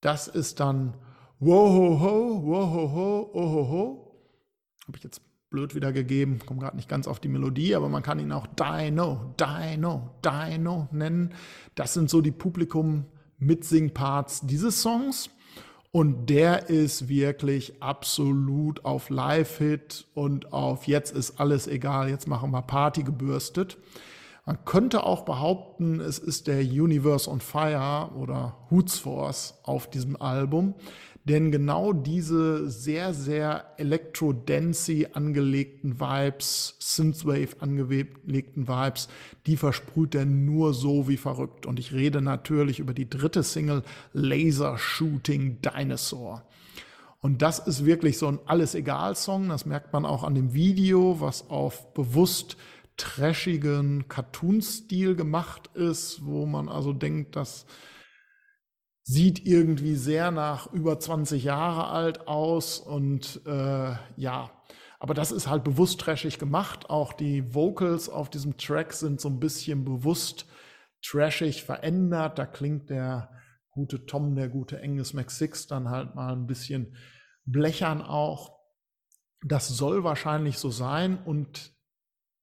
das ist dann Wohoho, wohoho, ohoho. Habe ich jetzt blöd wiedergegeben, komme gerade nicht ganz auf die Melodie, aber man kann ihn auch Dino, Dino, Dino nennen. Das sind so die Publikum-Mitsing-Parts dieses Songs. Und der ist wirklich absolut auf Live-Hit und auf jetzt ist alles egal, jetzt machen wir Party gebürstet. Man könnte auch behaupten, es ist der Universe on Fire oder Hoots Force auf diesem Album. Denn genau diese sehr, sehr Electro-Dancey angelegten Vibes, Synthwave angelegten Vibes, die versprüht er nur so wie verrückt. Und ich rede natürlich über die dritte Single Laser Shooting Dinosaur. Und das ist wirklich so ein Alles-Egal-Song. Das merkt man auch an dem Video, was auf bewusst trashigen Cartoon-Stil gemacht ist, wo man also denkt, dass sieht irgendwie sehr nach über 20 Jahre alt aus und äh, ja, aber das ist halt bewusst trashig gemacht. Auch die Vocals auf diesem Track sind so ein bisschen bewusst trashig verändert. Da klingt der gute Tom, der gute Angus McSix dann halt mal ein bisschen blechern auch. Das soll wahrscheinlich so sein und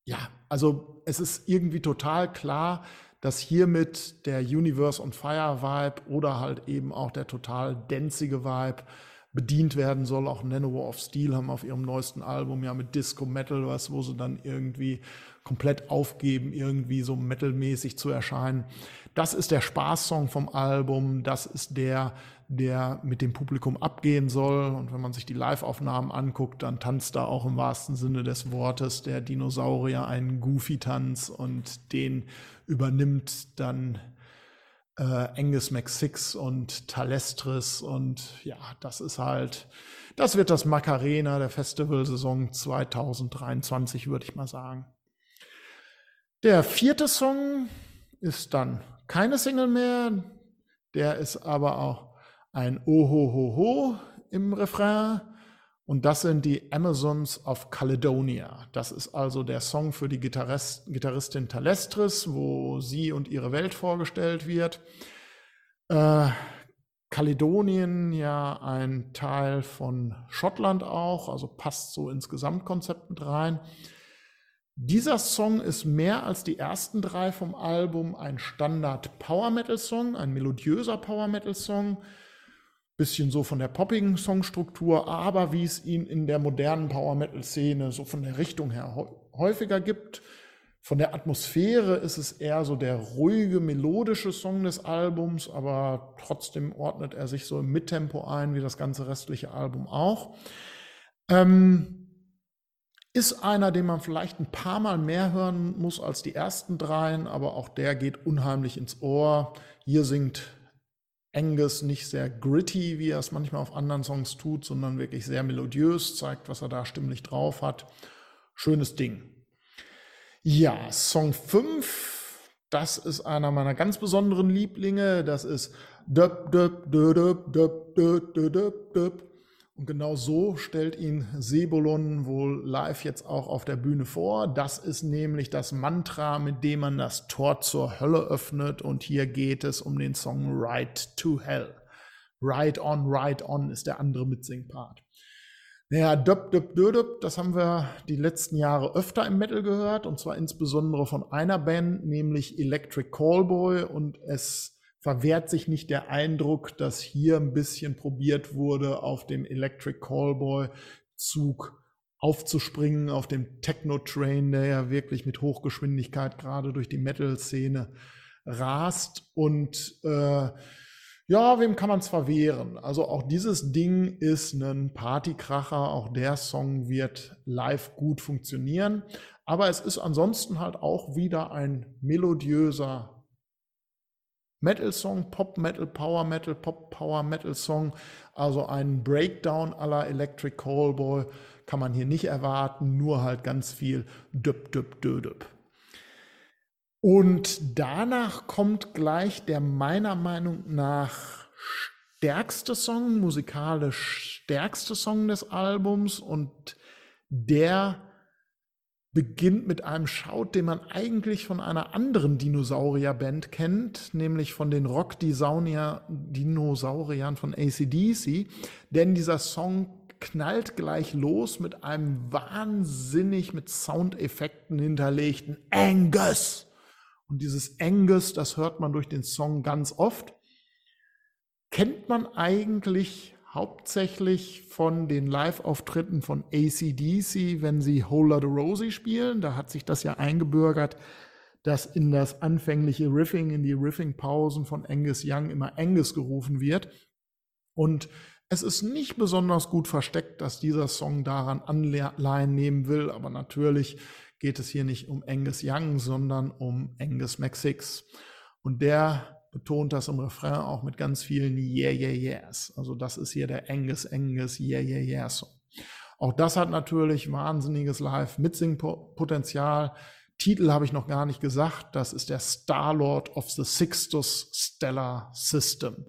ja, also es ist irgendwie total klar, dass hiermit der Universe on Fire Vibe oder halt eben auch der total denzige Vibe bedient werden soll. Auch Nanowar of Steel haben auf ihrem neuesten Album ja mit Disco Metal was, wo sie dann irgendwie komplett aufgeben, irgendwie so metalmäßig zu erscheinen. Das ist der Spaßsong vom Album. Das ist der, der mit dem Publikum abgehen soll. Und wenn man sich die Live-Aufnahmen anguckt, dann tanzt da auch im wahrsten Sinne des Wortes der Dinosaurier einen Goofy-Tanz und den übernimmt dann äh, Angus McSix und Talestris und ja, das ist halt, das wird das Macarena der Festivalsaison 2023, würde ich mal sagen. Der vierte Song ist dann keine Single mehr, der ist aber auch ein Ohohoho im Refrain. Und das sind die Amazons of Caledonia. Das ist also der Song für die Gitarrist, Gitarristin Talestris, wo sie und ihre Welt vorgestellt wird. Äh, Kaledonien ja ein Teil von Schottland auch, also passt so ins Gesamtkonzept mit rein. Dieser Song ist mehr als die ersten drei vom Album ein Standard Power Metal Song, ein melodiöser Power Metal Song bisschen so von der poppigen Songstruktur, aber wie es ihn in der modernen Power Metal Szene so von der Richtung her häufiger gibt. Von der Atmosphäre ist es eher so der ruhige, melodische Song des Albums, aber trotzdem ordnet er sich so im Mittempo ein, wie das ganze restliche Album auch. Ähm, ist einer, den man vielleicht ein paar Mal mehr hören muss als die ersten dreien, aber auch der geht unheimlich ins Ohr. Hier singt Angus nicht sehr gritty, wie er es manchmal auf anderen Songs tut, sondern wirklich sehr melodiös, zeigt, was er da stimmlich drauf hat. Schönes Ding. Ja, Song 5, das ist einer meiner ganz besonderen Lieblinge. Das ist Döp, Döp, Döp, Döp, Döp, Döp, Döp. Und genau so stellt ihn Sebolon wohl live jetzt auch auf der Bühne vor. Das ist nämlich das Mantra, mit dem man das Tor zur Hölle öffnet. Und hier geht es um den Song Ride to Hell. Ride on, ride on ist der andere Mitsingpart. Naja, döp, döp, döp, das haben wir die letzten Jahre öfter im Metal gehört. Und zwar insbesondere von einer Band, nämlich Electric Callboy. Und es verwehrt sich nicht der Eindruck, dass hier ein bisschen probiert wurde, auf dem Electric Callboy Zug aufzuspringen, auf dem Techno-Train, der ja wirklich mit Hochgeschwindigkeit gerade durch die Metal-Szene rast. Und äh, ja, wem kann man es verwehren? Also auch dieses Ding ist ein Partykracher, auch der Song wird live gut funktionieren. Aber es ist ansonsten halt auch wieder ein melodiöser Metal-Song, Pop-Metal, Power-Metal, Pop-Power-Metal-Song. Also einen Breakdown aller Electric Callboy kann man hier nicht erwarten, nur halt ganz viel Düpp, Düpp, Dödüpp. Und danach kommt gleich der meiner Meinung nach stärkste Song, musikalisch stärkste Song des Albums und der beginnt mit einem Shout, den man eigentlich von einer anderen Dinosaurier-Band kennt, nämlich von den Rock-Dinosauriern von ACDC. Denn dieser Song knallt gleich los mit einem wahnsinnig mit Soundeffekten hinterlegten Angus. Und dieses Angus, das hört man durch den Song ganz oft. Kennt man eigentlich hauptsächlich von den Live-Auftritten von ACDC, wenn sie Whole Lotta Rosie spielen. Da hat sich das ja eingebürgert, dass in das anfängliche Riffing, in die Riffing-Pausen von Angus Young immer Angus gerufen wird. Und es ist nicht besonders gut versteckt, dass dieser Song daran Anleihen nehmen will, aber natürlich geht es hier nicht um Angus Young, sondern um Angus McSix. Und der betont das im Refrain auch mit ganz vielen Yeah, yeah, yes. Also das ist hier der Angus, Angus, Yeah, yeah, yeah. Auch das hat natürlich wahnsinniges Live-Mitsing-Potenzial. Titel habe ich noch gar nicht gesagt. Das ist der Star-Lord of the Sixtus Stellar System.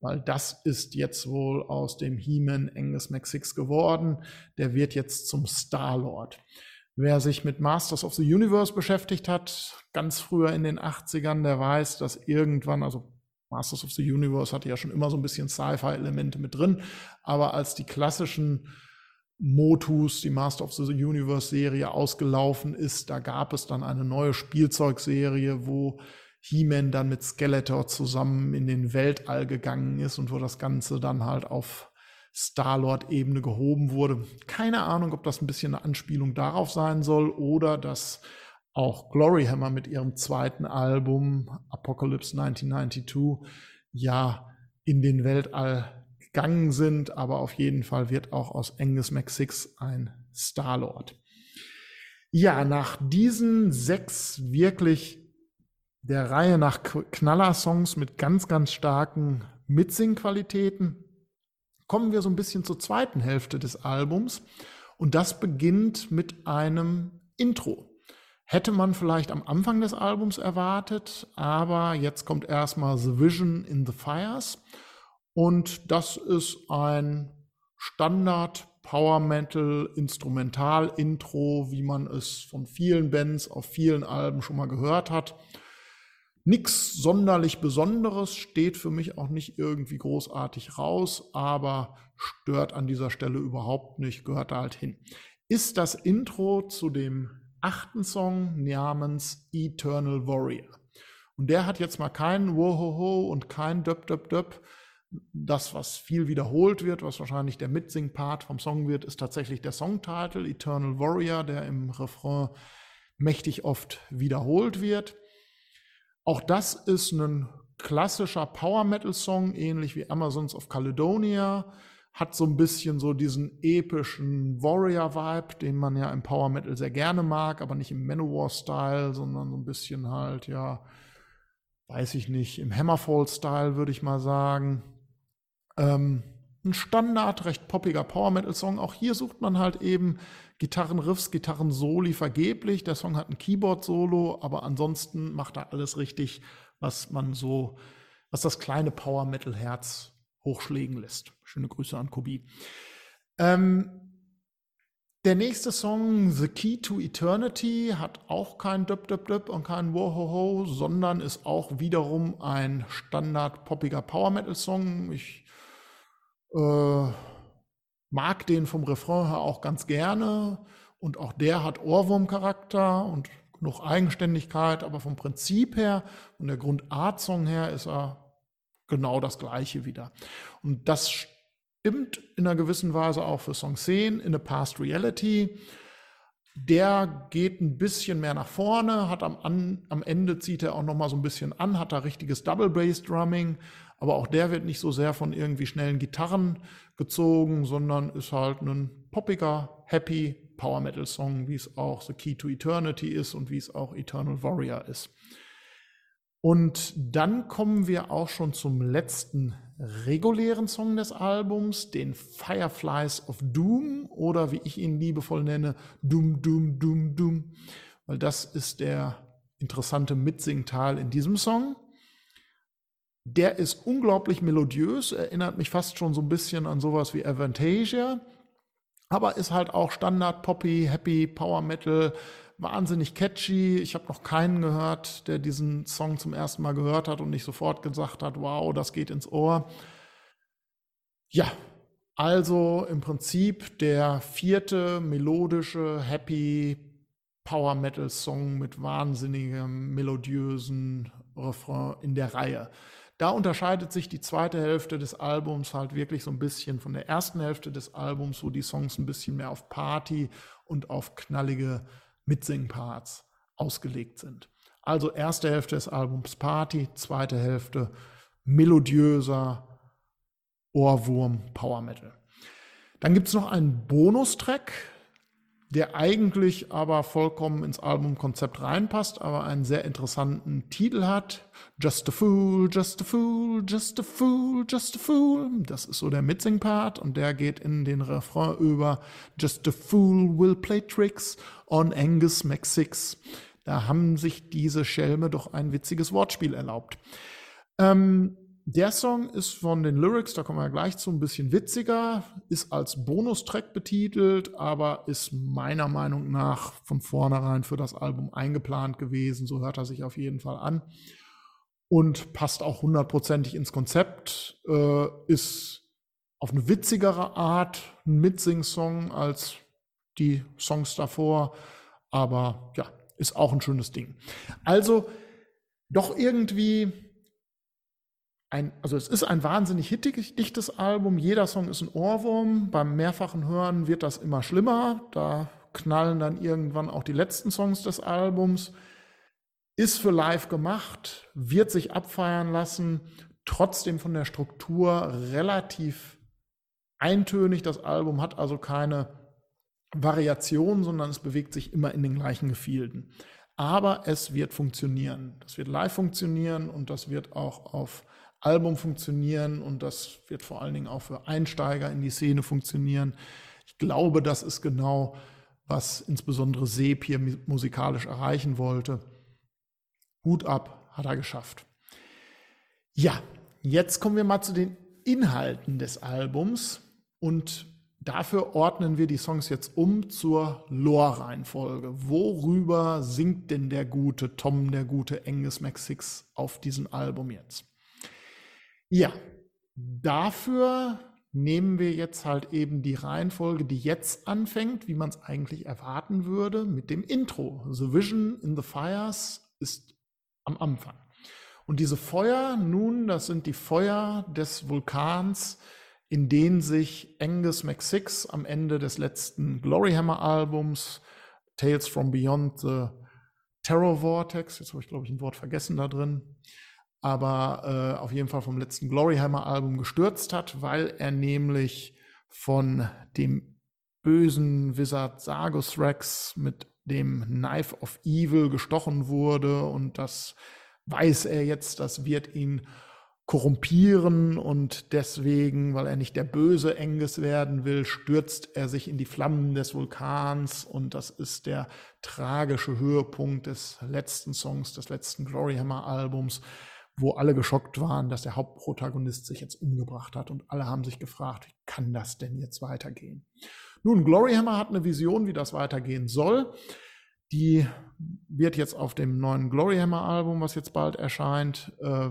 Weil das ist jetzt wohl aus dem He-Man Angus McSix geworden. Der wird jetzt zum Star-Lord. Wer sich mit Masters of the Universe beschäftigt hat, ganz früher in den 80ern, der weiß, dass irgendwann, also Masters of the Universe hatte ja schon immer so ein bisschen Sci-Fi-Elemente mit drin, aber als die klassischen Motus, die Master of the Universe Serie ausgelaufen ist, da gab es dann eine neue Spielzeugserie, wo He-Man dann mit Skeletor zusammen in den Weltall gegangen ist und wo das Ganze dann halt auf Star-Lord-Ebene gehoben wurde. Keine Ahnung, ob das ein bisschen eine Anspielung darauf sein soll oder dass auch Gloryhammer mit ihrem zweiten Album Apocalypse 1992 ja in den Weltall gegangen sind, aber auf jeden Fall wird auch aus Angus McSix ein Star-Lord. Ja, nach diesen sechs wirklich der Reihe nach Knaller-Songs mit ganz, ganz starken Mitsing-Qualitäten kommen wir so ein bisschen zur zweiten Hälfte des Albums und das beginnt mit einem Intro. Hätte man vielleicht am Anfang des Albums erwartet, aber jetzt kommt erstmal The Vision in the Fires und das ist ein Standard Power Metal Instrumental Intro, wie man es von vielen Bands auf vielen Alben schon mal gehört hat. Nichts sonderlich Besonderes, steht für mich auch nicht irgendwie großartig raus, aber stört an dieser Stelle überhaupt nicht, gehört da halt hin. Ist das Intro zu dem achten Song namens Eternal Warrior. Und der hat jetzt mal kein Wohoho und kein Döp Döp Döp. Das, was viel wiederholt wird, was wahrscheinlich der Mitsing-Part vom Song wird, ist tatsächlich der Songtitel Eternal Warrior, der im Refrain mächtig oft wiederholt wird. Auch das ist ein klassischer Power Metal Song, ähnlich wie Amazons of Caledonia. Hat so ein bisschen so diesen epischen Warrior-Vibe, den man ja im Power Metal sehr gerne mag, aber nicht im Manowar-Style, sondern so ein bisschen halt, ja, weiß ich nicht, im Hammerfall-Style würde ich mal sagen. Ähm, ein Standard, recht poppiger Power Metal Song. Auch hier sucht man halt eben Gitarrenriffs, Gitarrensoli vergeblich. Der Song hat ein Keyboard-Solo, aber ansonsten macht er alles richtig, was man so, was das kleine Power Metal Herz hochschlägen lässt. Schöne Grüße an Kobi. Ähm, der nächste Song, The Key to Eternity, hat auch kein Döp Döp Döp und kein Wohoho, sondern ist auch wiederum ein standard poppiger Power Metal Song. Ich äh, mag den vom Refrain her auch ganz gerne und auch der hat Ohrwurmcharakter und genug Eigenständigkeit, aber vom Prinzip her und der Grundart-Song her ist er genau das gleiche wieder. Und das stimmt in einer gewissen Weise auch für Song 10 in a Past Reality. Der geht ein bisschen mehr nach vorne, hat am, an, am Ende zieht er auch noch mal so ein bisschen an, hat da richtiges Double Bass Drumming, aber auch der wird nicht so sehr von irgendwie schnellen Gitarren gezogen, sondern ist halt ein poppiger, happy Power Metal Song, wie es auch The Key to Eternity ist und wie es auch Eternal Warrior ist. Und dann kommen wir auch schon zum letzten regulären Song des Albums, den Fireflies of Doom oder wie ich ihn liebevoll nenne, Doom, Doom, Doom, Doom, weil das ist der interessante Mitsingteil in diesem Song. Der ist unglaublich melodiös, erinnert mich fast schon so ein bisschen an sowas wie Avantasia, aber ist halt auch Standard Poppy, Happy, Power Metal, wahnsinnig catchy. Ich habe noch keinen gehört, der diesen Song zum ersten Mal gehört hat und nicht sofort gesagt hat, wow, das geht ins Ohr. Ja, also im Prinzip der vierte melodische, happy Power Metal Song mit wahnsinnigem melodiösen Refrain in der Reihe. Da unterscheidet sich die zweite Hälfte des Albums halt wirklich so ein bisschen von der ersten Hälfte des Albums, wo die Songs ein bisschen mehr auf Party und auf knallige Mitsingparts ausgelegt sind. Also erste Hälfte des Albums Party, zweite Hälfte melodiöser Ohrwurm Power Metal. Dann gibt es noch einen Bonustrack, der eigentlich aber vollkommen ins Albumkonzept reinpasst, aber einen sehr interessanten Titel hat. Just a Fool, Just a Fool, Just a Fool, Just a Fool. Das ist so der Mitsing-Part und der geht in den Refrain über Just a Fool will play tricks on Angus McSix. Da haben sich diese Schelme doch ein witziges Wortspiel erlaubt. Ähm, der Song ist von den Lyrics, da kommen wir gleich zu, ein bisschen witziger, ist als Bonustrack betitelt, aber ist meiner Meinung nach von vornherein für das Album eingeplant gewesen. So hört er sich auf jeden Fall an und passt auch hundertprozentig ins Konzept. Äh, ist auf eine witzigere Art ein Mitsing-Song als die Songs davor, aber ja, ist auch ein schönes Ding. Also doch irgendwie ein, also es ist ein wahnsinnig hittig, dichtes Album. Jeder Song ist ein Ohrwurm. Beim mehrfachen Hören wird das immer schlimmer. Da knallen dann irgendwann auch die letzten Songs des Albums. Ist für live gemacht, wird sich abfeiern lassen, trotzdem von der Struktur relativ eintönig. Das Album hat also keine Variation, sondern es bewegt sich immer in den gleichen Gefilden. Aber es wird funktionieren. Das wird live funktionieren und das wird auch auf Album funktionieren und das wird vor allen Dingen auch für Einsteiger in die Szene funktionieren. Ich glaube, das ist genau, was insbesondere Seep hier musikalisch erreichen wollte. Hut ab, hat er geschafft. Ja, jetzt kommen wir mal zu den Inhalten des Albums und dafür ordnen wir die Songs jetzt um zur Lore-Reihenfolge. Worüber singt denn der gute Tom, der gute Angus McSix auf diesem Album jetzt? Ja, dafür nehmen wir jetzt halt eben die Reihenfolge, die jetzt anfängt, wie man es eigentlich erwarten würde, mit dem Intro. The Vision in the Fires ist am Anfang. Und diese Feuer, nun, das sind die Feuer des Vulkans, in denen sich Angus McSix am Ende des letzten Gloryhammer Albums, Tales from Beyond the Terror Vortex, jetzt habe ich glaube ich ein Wort vergessen da drin, aber äh, auf jeden Fall vom letzten Gloryhammer-Album gestürzt hat, weil er nämlich von dem bösen Wizard Sargus Rex mit dem Knife of Evil gestochen wurde und das weiß er jetzt, das wird ihn korrumpieren und deswegen, weil er nicht der böse Enges werden will, stürzt er sich in die Flammen des Vulkans und das ist der tragische Höhepunkt des letzten Songs, des letzten Gloryhammer Albums, wo alle geschockt waren, dass der Hauptprotagonist sich jetzt umgebracht hat und alle haben sich gefragt, wie kann das denn jetzt weitergehen? Nun, Gloryhammer hat eine Vision, wie das weitergehen soll. Die wird jetzt auf dem neuen Gloryhammer-Album, was jetzt bald erscheint, äh,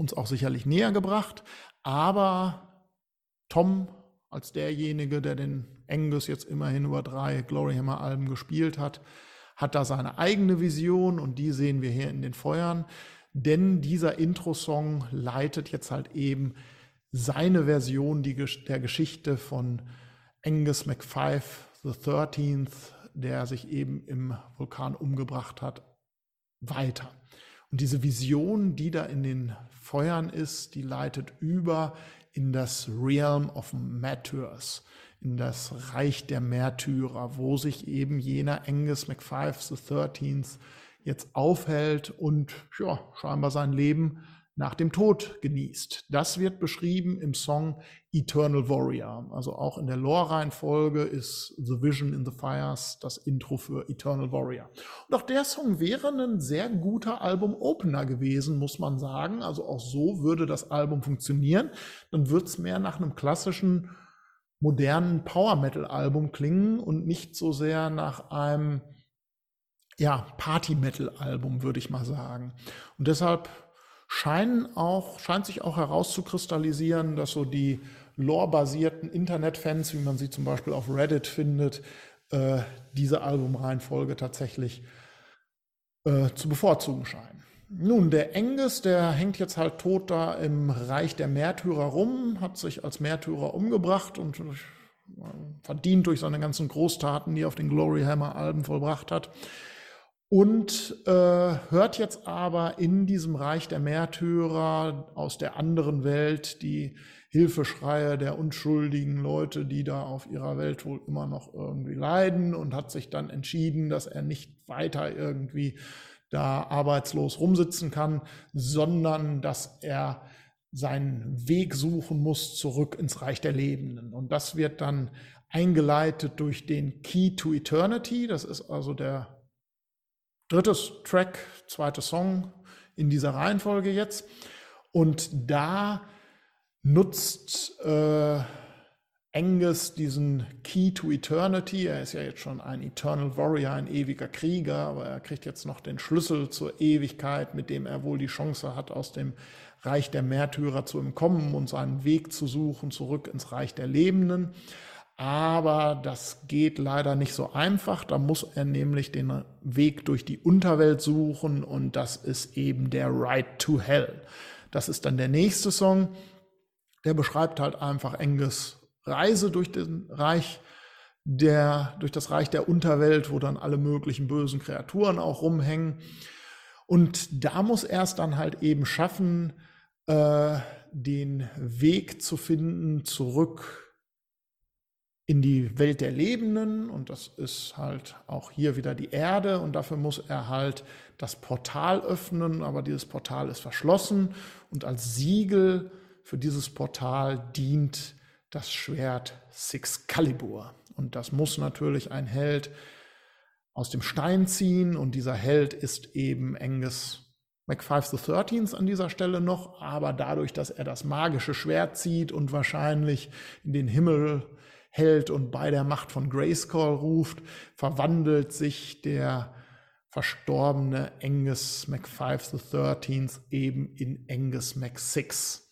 uns auch sicherlich näher gebracht. Aber Tom als derjenige, der den Angus jetzt immerhin über drei Gloryhammer-Alben gespielt hat, hat da seine eigene Vision und die sehen wir hier in den Feuern. Denn dieser Intro-Song leitet jetzt halt eben seine Version der Geschichte von Angus MacFive, the 13th, der sich eben im Vulkan umgebracht hat, weiter. Und diese Vision, die da in den Feuern ist, die leitet über in das Realm of Martyrs, in das Reich der Märtyrer, wo sich eben jener Angus MacFive, the 13th, jetzt aufhält und ja, scheinbar sein Leben nach dem Tod genießt. Das wird beschrieben im Song Eternal Warrior. Also auch in der Lore-Reihenfolge ist The Vision in the Fires das Intro für Eternal Warrior. Und auch der Song wäre ein sehr guter Album-Opener gewesen, muss man sagen. Also auch so würde das Album funktionieren. Dann wird es mehr nach einem klassischen, modernen Power-Metal-Album klingen und nicht so sehr nach einem ja, Party-Metal-Album, würde ich mal sagen. Und deshalb scheinen auch, scheint sich auch herauszukristallisieren, dass so die lore-basierten Internet-Fans, wie man sie zum Beispiel auf Reddit findet, äh, diese Albumreihenfolge tatsächlich äh, zu bevorzugen scheinen. Nun, der Angus, der hängt jetzt halt tot da im Reich der Märtyrer rum, hat sich als Märtyrer umgebracht und äh, verdient durch seine ganzen Großtaten, die er auf den Glory Hammer Alben vollbracht hat. Und äh, hört jetzt aber in diesem Reich der Märtyrer aus der anderen Welt die Hilfeschreie der unschuldigen Leute, die da auf ihrer Welt wohl immer noch irgendwie leiden und hat sich dann entschieden, dass er nicht weiter irgendwie da arbeitslos rumsitzen kann, sondern dass er seinen Weg suchen muss zurück ins Reich der Lebenden. Und das wird dann eingeleitet durch den Key to Eternity. Das ist also der dritte Track, zweite Song in dieser Reihenfolge jetzt. Und da nutzt äh, Angus diesen Key to Eternity. Er ist ja jetzt schon ein Eternal Warrior, ein ewiger Krieger, aber er kriegt jetzt noch den Schlüssel zur Ewigkeit, mit dem er wohl die Chance hat, aus dem Reich der Märtyrer zu entkommen und seinen Weg zu suchen zurück ins Reich der Lebenden. Aber das geht leider nicht so einfach. Da muss er nämlich den Weg durch die Unterwelt suchen und das ist eben der Ride to Hell. Das ist dann der nächste Song. Der beschreibt halt einfach Enges Reise durch den Reich der, durch das Reich der Unterwelt, wo dann alle möglichen bösen Kreaturen auch rumhängen. Und da muss er es dann halt eben schaffen, äh, den Weg zu finden zurück in die Welt der Lebenden und das ist halt auch hier wieder die Erde und dafür muss er halt das Portal öffnen, aber dieses Portal ist verschlossen und als Siegel für dieses Portal dient das Schwert Sixcalibur. Und das muss natürlich ein Held aus dem Stein ziehen. Und dieser Held ist eben Angus McFive the Thirteens an dieser Stelle noch. Aber dadurch, dass er das magische Schwert zieht und wahrscheinlich in den Himmel hält und bei der Macht von Grayskull ruft, verwandelt sich der verstorbene Angus McFive the Thirteens eben in Angus McSix.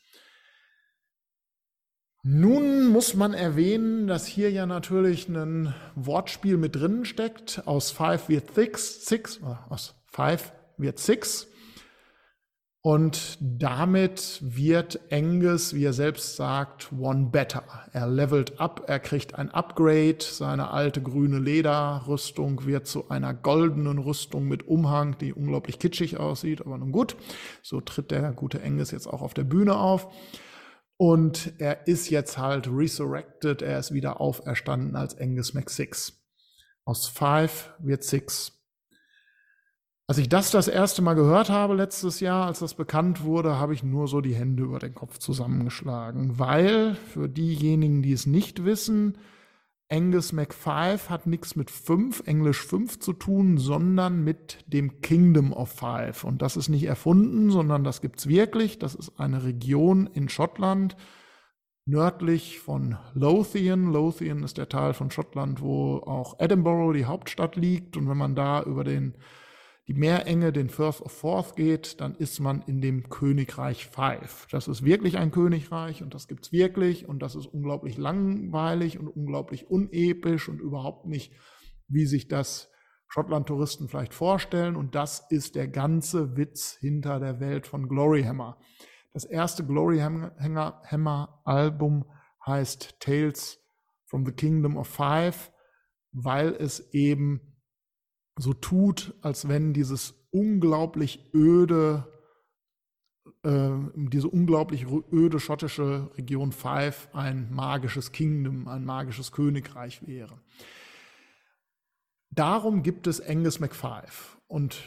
Nun muss man erwähnen, dass hier ja natürlich ein Wortspiel mit drin steckt. Aus Five wird Six, six äh, aus Five wird Six. Und damit wird Angus, wie er selbst sagt, one better. Er levelt up, er kriegt ein Upgrade. Seine alte grüne Lederrüstung wird zu einer goldenen Rüstung mit Umhang, die unglaublich kitschig aussieht. Aber nun gut, so tritt der gute Angus jetzt auch auf der Bühne auf. Und er ist jetzt halt resurrected, er ist wieder auferstanden als Angus McSix. Aus Five wird Six. Als ich das das erste Mal gehört habe letztes Jahr, als das bekannt wurde, habe ich nur so die Hände über den Kopf zusammengeschlagen, weil für diejenigen, die es nicht wissen, Angus MacFive hat nichts mit fünf, Englisch fünf zu tun, sondern mit dem Kingdom of Five. Und das ist nicht erfunden, sondern das gibt's wirklich. Das ist eine Region in Schottland, nördlich von Lothian. Lothian ist der Teil von Schottland, wo auch Edinburgh, die Hauptstadt, liegt. Und wenn man da über den die Meerenge den Firth of Forth geht, dann ist man in dem Königreich Five. Das ist wirklich ein Königreich und das gibt's wirklich und das ist unglaublich langweilig und unglaublich unepisch und überhaupt nicht, wie sich das Schottland-Touristen vielleicht vorstellen. Und das ist der ganze Witz hinter der Welt von Gloryhammer. Das erste Gloryhammer-Album heißt Tales from the Kingdom of Five, weil es eben so tut, als wenn dieses unglaublich öde, äh, diese unglaublich öde schottische Region Five ein magisches Kingdom, ein magisches Königreich wäre. Darum gibt es Angus MacFive. Und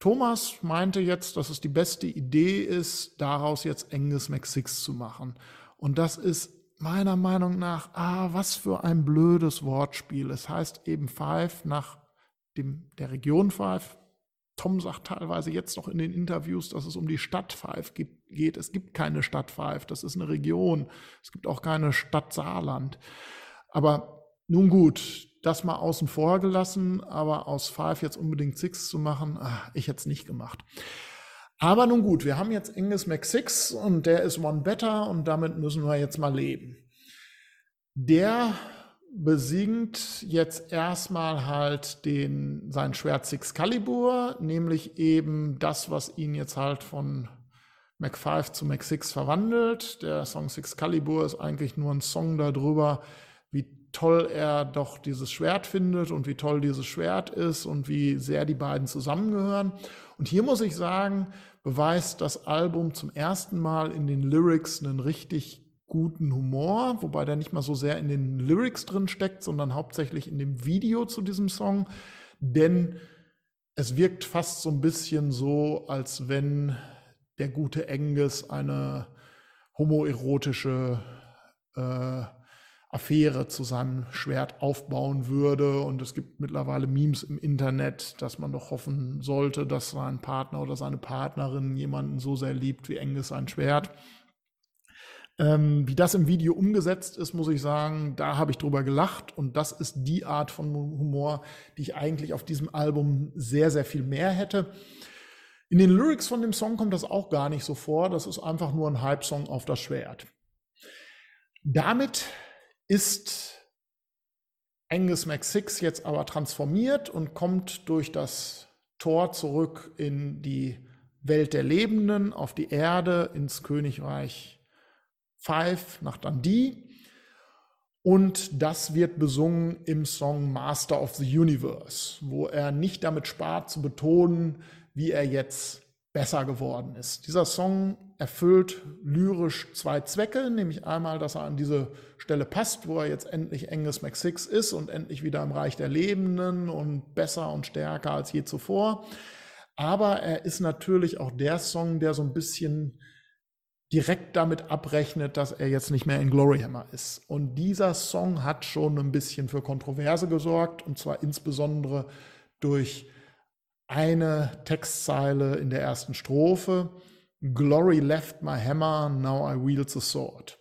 Thomas meinte jetzt, dass es die beste Idee ist, daraus jetzt Angus MacSix zu machen. Und das ist meiner Meinung nach, ah, was für ein blödes Wortspiel. Es heißt eben Five nach dem, der Region Five. Tom sagt teilweise jetzt noch in den Interviews, dass es um die Stadt Five geht. Es gibt keine Stadt Five, das ist eine Region. Es gibt auch keine Stadt Saarland. Aber nun gut, das mal außen vor gelassen, aber aus Five jetzt unbedingt Six zu machen, ach, ich hätte es nicht gemacht. Aber nun gut, wir haben jetzt Angus McSix und der ist One Better und damit müssen wir jetzt mal leben. Der besingt jetzt erstmal halt den, sein Schwert Six Calibur, nämlich eben das, was ihn jetzt halt von Mac 5 zu Mac 6 verwandelt. Der Song Six Calibur ist eigentlich nur ein Song darüber, wie toll er doch dieses Schwert findet und wie toll dieses Schwert ist und wie sehr die beiden zusammengehören. Und hier muss ich sagen, beweist das Album zum ersten Mal in den Lyrics einen richtig guten Humor, wobei der nicht mal so sehr in den Lyrics drin steckt, sondern hauptsächlich in dem Video zu diesem Song, denn es wirkt fast so ein bisschen so, als wenn der gute Angus eine homoerotische äh, Affäre zu seinem Schwert aufbauen würde. Und es gibt mittlerweile Memes im Internet, dass man doch hoffen sollte, dass sein Partner oder seine Partnerin jemanden so sehr liebt wie Angus sein Schwert. Ähm, wie das im Video umgesetzt ist, muss ich sagen, da habe ich drüber gelacht und das ist die Art von Humor, die ich eigentlich auf diesem Album sehr, sehr viel mehr hätte. In den Lyrics von dem Song kommt das auch gar nicht so vor, das ist einfach nur ein Hype-Song auf das Schwert. Damit ist Angus MacSix jetzt aber transformiert und kommt durch das Tor zurück in die Welt der Lebenden, auf die Erde, ins Königreich Five nach Dundee. Und das wird besungen im Song Master of the Universe, wo er nicht damit spart zu betonen, wie er jetzt besser geworden ist. Dieser Song erfüllt lyrisch zwei Zwecke, nämlich einmal, dass er an diese Stelle passt, wo er jetzt endlich Angus McSix ist und endlich wieder im Reich der Lebenden und besser und stärker als je zuvor. Aber er ist natürlich auch der Song, der so ein bisschen direkt damit abrechnet, dass er jetzt nicht mehr in Gloryhammer ist. Und dieser Song hat schon ein bisschen für Kontroverse gesorgt, und zwar insbesondere durch eine Textzeile in der ersten Strophe. Glory left my hammer, now I wield the sword.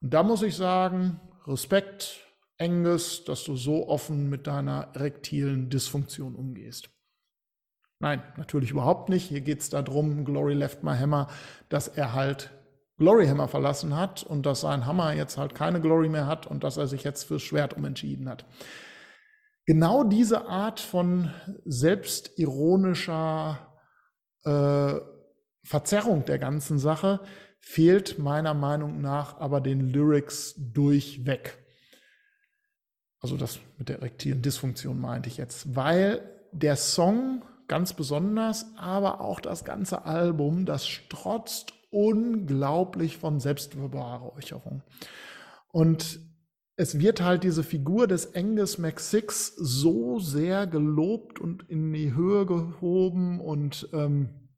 Und da muss ich sagen, Respekt, Angus, dass du so offen mit deiner erektilen Dysfunktion umgehst. Nein, natürlich überhaupt nicht. Hier geht es darum, Glory left my hammer, dass er halt Glory Hammer verlassen hat und dass sein Hammer jetzt halt keine Glory mehr hat und dass er sich jetzt fürs Schwert umentschieden hat. Genau diese Art von selbstironischer äh, Verzerrung der ganzen Sache fehlt meiner Meinung nach aber den Lyrics durchweg. Also das mit der erektilen Dysfunktion meinte ich jetzt, weil der Song ganz besonders, aber auch das ganze Album, das strotzt unglaublich von Selbstbeweihräucherung. Und es wird halt diese Figur des Angus McSix so sehr gelobt und in die Höhe gehoben und ähm,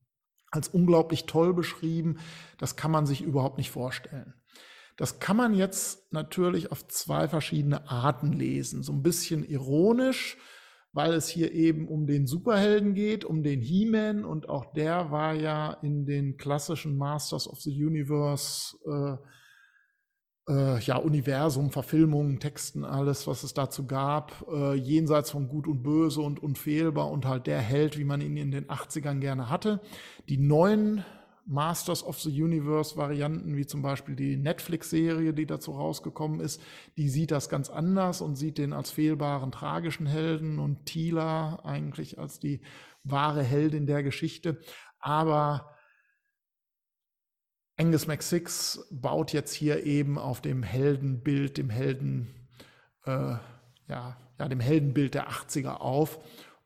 als unglaublich toll beschrieben, das kann man sich überhaupt nicht vorstellen. Das kann man jetzt natürlich auf zwei verschiedene Arten lesen. So ein bisschen ironisch, weil es hier eben um den Superhelden geht, um den He-Man und auch der war ja in den klassischen Masters of the Universe, äh, äh, ja, Universum, Verfilmungen, Texten, alles, was es dazu gab, äh, jenseits von Gut und Böse und unfehlbar und halt der Held, wie man ihn in den 80ern gerne hatte. Die neuen Masters of the Universe Varianten, wie zum Beispiel die Netflix-Serie, die dazu rausgekommen ist, die sieht das ganz anders und sieht den als fehlbaren tragischen Helden und Tila eigentlich als die wahre Heldin der Geschichte. Aber Angus McSix baut jetzt hier eben auf dem Heldenbild, dem Helden, äh, ja, ja, dem Heldenbild der 80er auf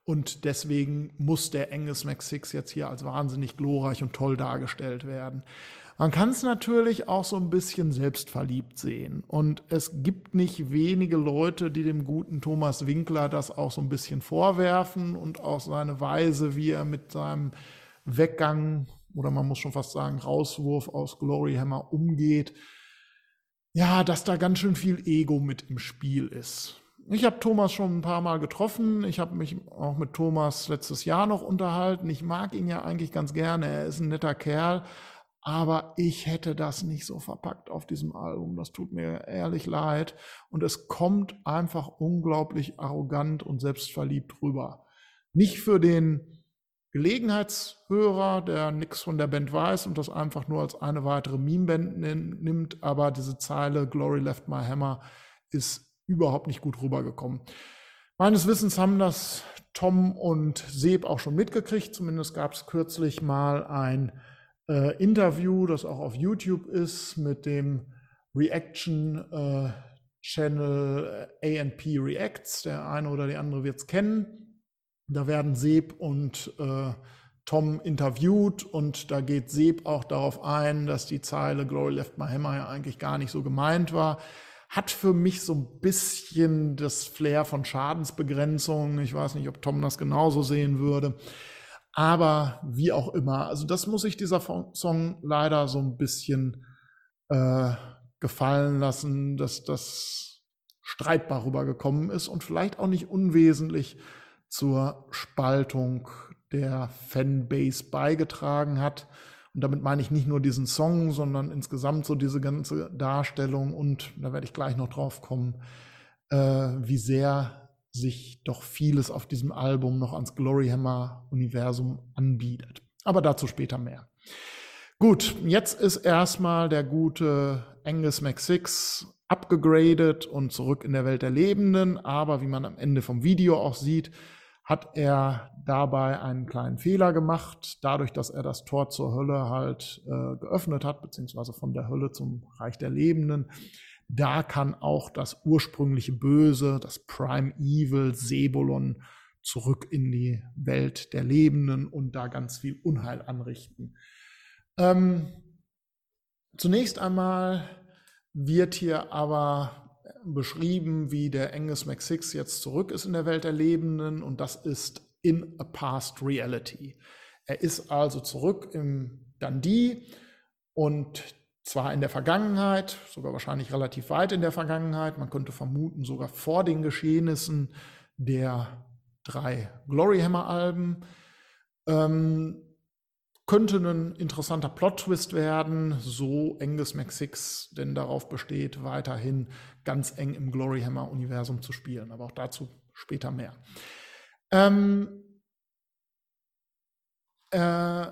und deswegen muss der Angus McSix jetzt hier als wahnsinnig glorreich und toll dargestellt werden. Man kann es natürlich auch so ein bisschen selbstverliebt sehen. Und es gibt nicht wenige Leute, die dem guten Thomas Winkler das auch so ein bisschen vorwerfen und auch seine Weise, wie er mit seinem Weggang oder man muss schon fast sagen Rauswurf aus Gloryhammer umgeht. Ja, dass da ganz schön viel Ego mit im Spiel ist. Ich habe Thomas schon ein paar Mal getroffen. Ich habe mich auch mit Thomas letztes Jahr noch unterhalten. Ich mag ihn ja eigentlich ganz gerne. Er ist ein netter Kerl. aber ich hätte das nicht so verpackt auf diesem Album. Das tut mir ehrlich leid. Und es kommt einfach unglaublich arrogant und selbstverliebt rüber. Nicht für den Gelegenheitshörer, der nichts von der Band weiß und das einfach nur als eine weitere Meme-Band nimmt, aber diese Zeile Glory Left My Hammer ist überhaupt nicht gut rübergekommen. Meines Wissens haben das Tom und Seb auch schon mitgekriegt. Zumindest gab es kürzlich mal ein äh, Interview, das auch auf YouTube ist, mit dem Reaction äh, Channel äh, ANP Reacts. Der eine oder die andere wird es kennen. Da werden Seb und äh, Tom interviewt und da geht Seb auch darauf ein, dass die Zeile Glory Left My Hammer ja eigentlich gar nicht so gemeint war. Hat für mich so ein bisschen das Flair von Schadensbegrenzung. Ich weiß nicht, ob Tom das genauso sehen würde. Aber wie auch immer, also das muss ich dieser Song leider so ein bisschen äh, gefallen lassen, dass das streitbar rübergekommen ist und vielleicht auch nicht unwesentlich zur Spaltung der Fanbase beigetragen hat. Und damit meine ich nicht nur diesen Song, sondern insgesamt so diese ganze Darstellung und da werde ich gleich noch drauf kommen, äh, wie sehr sich doch vieles auf diesem Album noch ans Gloryhammer-Universum anbietet. Aber dazu später mehr. Gut, jetzt ist erstmal der gute Angus McSix abgegradet und zurück in der Welt der Lebenden. Aber wie man am Ende vom Video auch sieht, hat er dabei einen kleinen Fehler gemacht, dadurch, dass er das Tor zur Hölle halt äh, geöffnet hat, beziehungsweise von der Hölle zum Reich der Lebenden, da kann auch das ursprüngliche Böse, das Prime Evil, Sebolon, zurück in die Welt der Lebenden und da ganz viel Unheil anrichten. Ähm, zunächst einmal wird hier aber beschrieben, wie der Angus McSix jetzt zurück ist in der Welt der Lebenden und das ist in a past reality. Er ist also zurück im Dundee und zwar in der Vergangenheit, sogar wahrscheinlich relativ weit in der Vergangenheit, man könnte vermuten sogar vor den Geschehnissen der drei Gloryhammer-Alben. Ähm, könnte ein interessanter Plot-Twist werden, so Angus McSix denn darauf besteht, weiterhin ganz eng im Gloryhammer-Universum zu spielen. Aber auch dazu später mehr. Ähm, äh,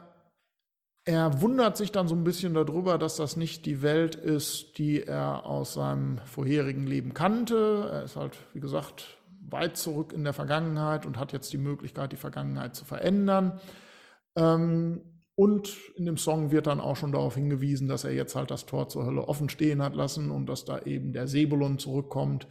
er wundert sich dann so ein bisschen darüber, dass das nicht die Welt ist, die er aus seinem vorherigen Leben kannte. Er ist halt, wie gesagt, weit zurück in der Vergangenheit und hat jetzt die Möglichkeit, die Vergangenheit zu verändern. Ähm, und in dem Song wird dann auch schon darauf hingewiesen, dass er jetzt halt das Tor zur Hölle offen stehen hat lassen und dass da eben der Sebulon zurückkommt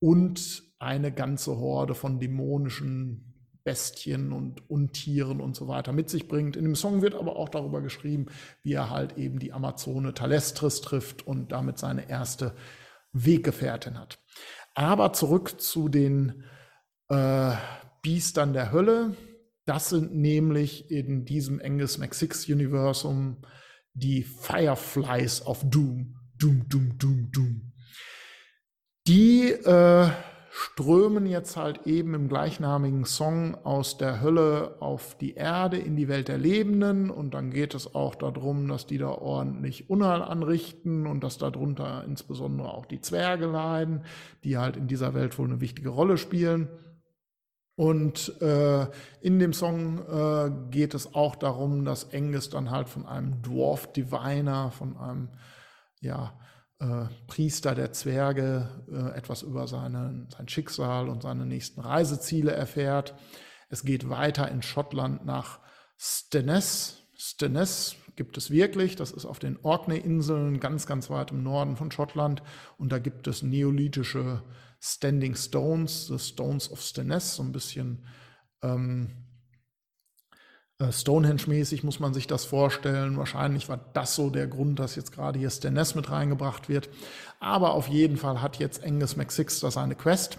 und eine ganze Horde von dämonischen Bestien und Untieren und so weiter mit sich bringt. In dem Song wird aber auch darüber geschrieben, wie er halt eben die Amazone Talestris trifft und damit seine erste Weggefährtin hat. Aber zurück zu den äh, Biestern der Hölle. Das sind nämlich in diesem Angus McSix Universum die Fireflies of Doom. Doom, Doom, Doom, Doom. Die äh, strömen jetzt halt eben im gleichnamigen Song aus der Hölle auf die Erde in die Welt der Lebenden und dann geht es auch darum, dass die da ordentlich Unheil anrichten und dass darunter insbesondere auch die Zwerge leiden, die halt in dieser Welt wohl eine wichtige Rolle spielen. Und äh, in dem Song äh, geht es auch darum, dass Angus dann halt von einem Dwarf Diviner, von einem ja, äh, Priester der Zwerge äh, etwas über seine, sein Schicksal und seine nächsten Reiseziele erfährt. Es geht weiter in Schottland nach Stennes. Stennes gibt es wirklich, das ist auf den Orkney-Inseln, ganz, ganz weit im Norden von Schottland. Und da gibt es neolithische Standing Stones, the Stones of Stennes, so ein bisschen ähm, äh, Stonehenge-mäßig muss man sich das vorstellen. Wahrscheinlich war das so der Grund, dass jetzt gerade hier Stennes mit reingebracht wird. Aber auf jeden Fall hat jetzt Angus McSix da seine Quest.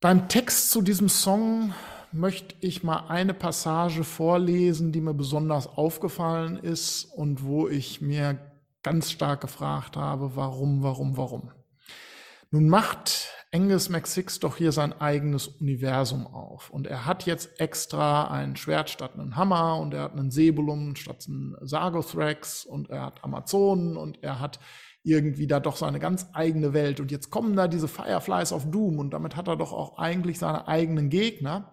Beim Text zu diesem Song möchte ich mal eine Passage vorlesen, die mir besonders aufgefallen ist und wo ich mir ganz stark gefragt habe, warum, warum, warum. Nun macht Angus MacSix doch hier sein eigenes Universum auf. Und er hat jetzt extra ein Schwert statt einen Hammer und er hat einen Sebulum statt einen Sargothrax und er hat Amazonen und er hat irgendwie da doch seine ganz eigene Welt. Und jetzt kommen da diese Fireflies of Doom und damit hat er doch auch eigentlich seine eigenen Gegner.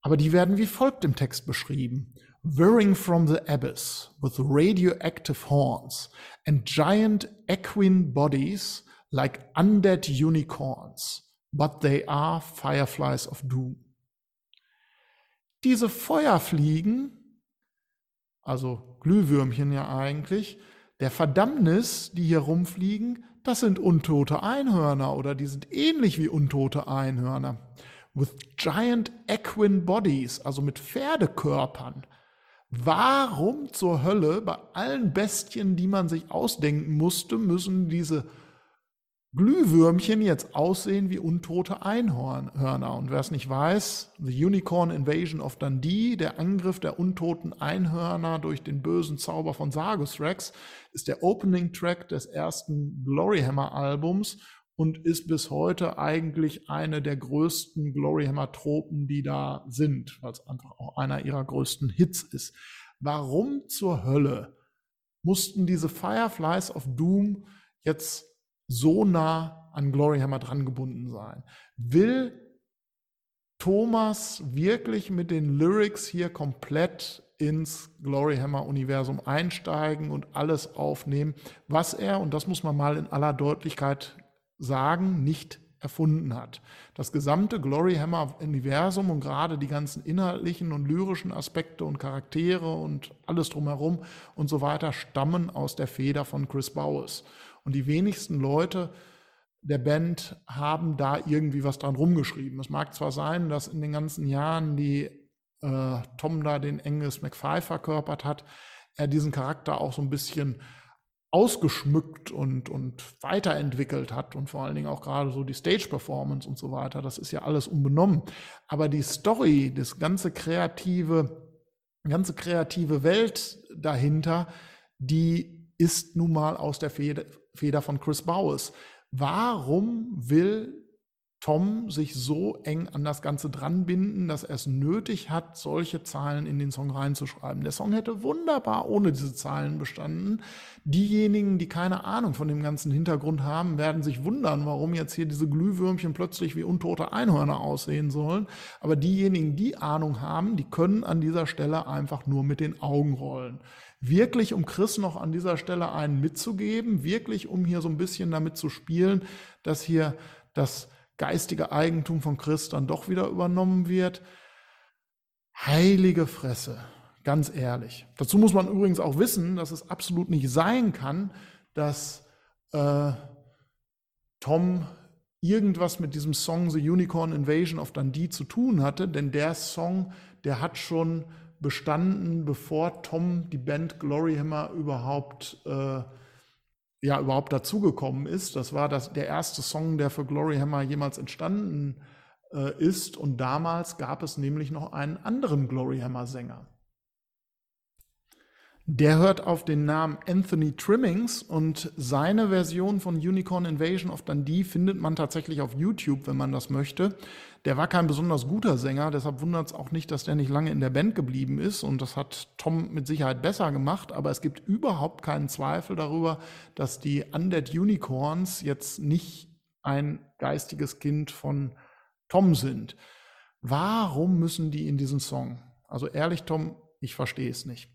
Aber die werden wie folgt im Text beschrieben. Whirring from the abyss with radioactive horns and giant equine bodies like undead unicorns, but they are fireflies of doom. Diese Feuerfliegen, also Glühwürmchen ja eigentlich, der Verdammnis, die hier rumfliegen, das sind untote Einhörner oder die sind ähnlich wie untote Einhörner. With giant equine bodies, also mit Pferdekörpern. Warum zur Hölle bei allen Bestien, die man sich ausdenken musste, müssen diese Glühwürmchen jetzt aussehen wie untote Einhörner. Und wer es nicht weiß, The Unicorn Invasion of Dundee, der Angriff der untoten Einhörner durch den bösen Zauber von Sargus Rex, ist der Opening Track des ersten Gloryhammer Albums und ist bis heute eigentlich eine der größten Gloryhammer-Tropen, die da sind, weil es einfach auch einer ihrer größten Hits ist. Warum zur Hölle mussten diese Fireflies of Doom jetzt so nah an Gloryhammer dran gebunden sein? Will Thomas wirklich mit den Lyrics hier komplett ins Gloryhammer-Universum einsteigen und alles aufnehmen, was er, und das muss man mal in aller Deutlichkeit sagen, nicht erfunden hat. Das gesamte Gloryhammer-Universum und gerade die ganzen inhaltlichen und lyrischen Aspekte und Charaktere und alles drumherum und so weiter stammen aus der Feder von Chris Bowes. Und die wenigsten Leute der Band haben da irgendwie was dran rumgeschrieben. Es mag zwar sein, dass in den ganzen Jahren, die äh, Tom da den Angus McFly verkörpert hat, er diesen Charakter auch so ein bisschen ausgeschmückt und, und weiterentwickelt hat und vor allen Dingen auch gerade so die Stage-Performance und so weiter, das ist ja alles unbenommen. Aber die Story, das ganze kreative, ganze kreative Welt dahinter, die ist nun mal aus der Feder, Feder von Chris Bowes. Warum will Tom sich so eng an das Ganze dranbinden, dass er es nötig hat, solche Zahlen in den Song reinzuschreiben. Der Song hätte wunderbar ohne diese Zahlen bestanden. Diejenigen, die keine Ahnung von dem ganzen Hintergrund haben, werden sich wundern, warum jetzt hier diese Glühwürmchen plötzlich wie untote Einhörner aussehen sollen. Aber diejenigen, die Ahnung haben, die können an dieser Stelle einfach nur mit den Augen rollen wirklich, um Chris noch an dieser Stelle einen mitzugeben, wirklich, um hier so ein bisschen damit zu spielen, dass hier das geistige Eigentum von Christ dann doch wieder übernommen wird. Heilige Fresse, ganz ehrlich. Dazu muss man übrigens auch wissen, dass es absolut nicht sein kann, dass äh, Tom irgendwas mit diesem Song The Unicorn Invasion of Dundee zu tun hatte, denn der Song, der hat schon bestanden, bevor Tom die Band Gloryhammer überhaupt äh, ja überhaupt dazugekommen ist. Das war das, der erste Song, der für Gloryhammer jemals entstanden äh, ist. Und damals gab es nämlich noch einen anderen Gloryhammer-Sänger. Der hört auf den Namen Anthony Trimmings und seine Version von Unicorn Invasion of Dundee findet man tatsächlich auf YouTube, wenn man das möchte. Der war kein besonders guter Sänger, deshalb wundert es auch nicht, dass der nicht lange in der Band geblieben ist und das hat Tom mit Sicherheit besser gemacht, aber es gibt überhaupt keinen Zweifel darüber, dass die Undead Unicorns jetzt nicht ein geistiges Kind von Tom sind. Warum müssen die in diesen Song? Also ehrlich, Tom, ich verstehe es nicht.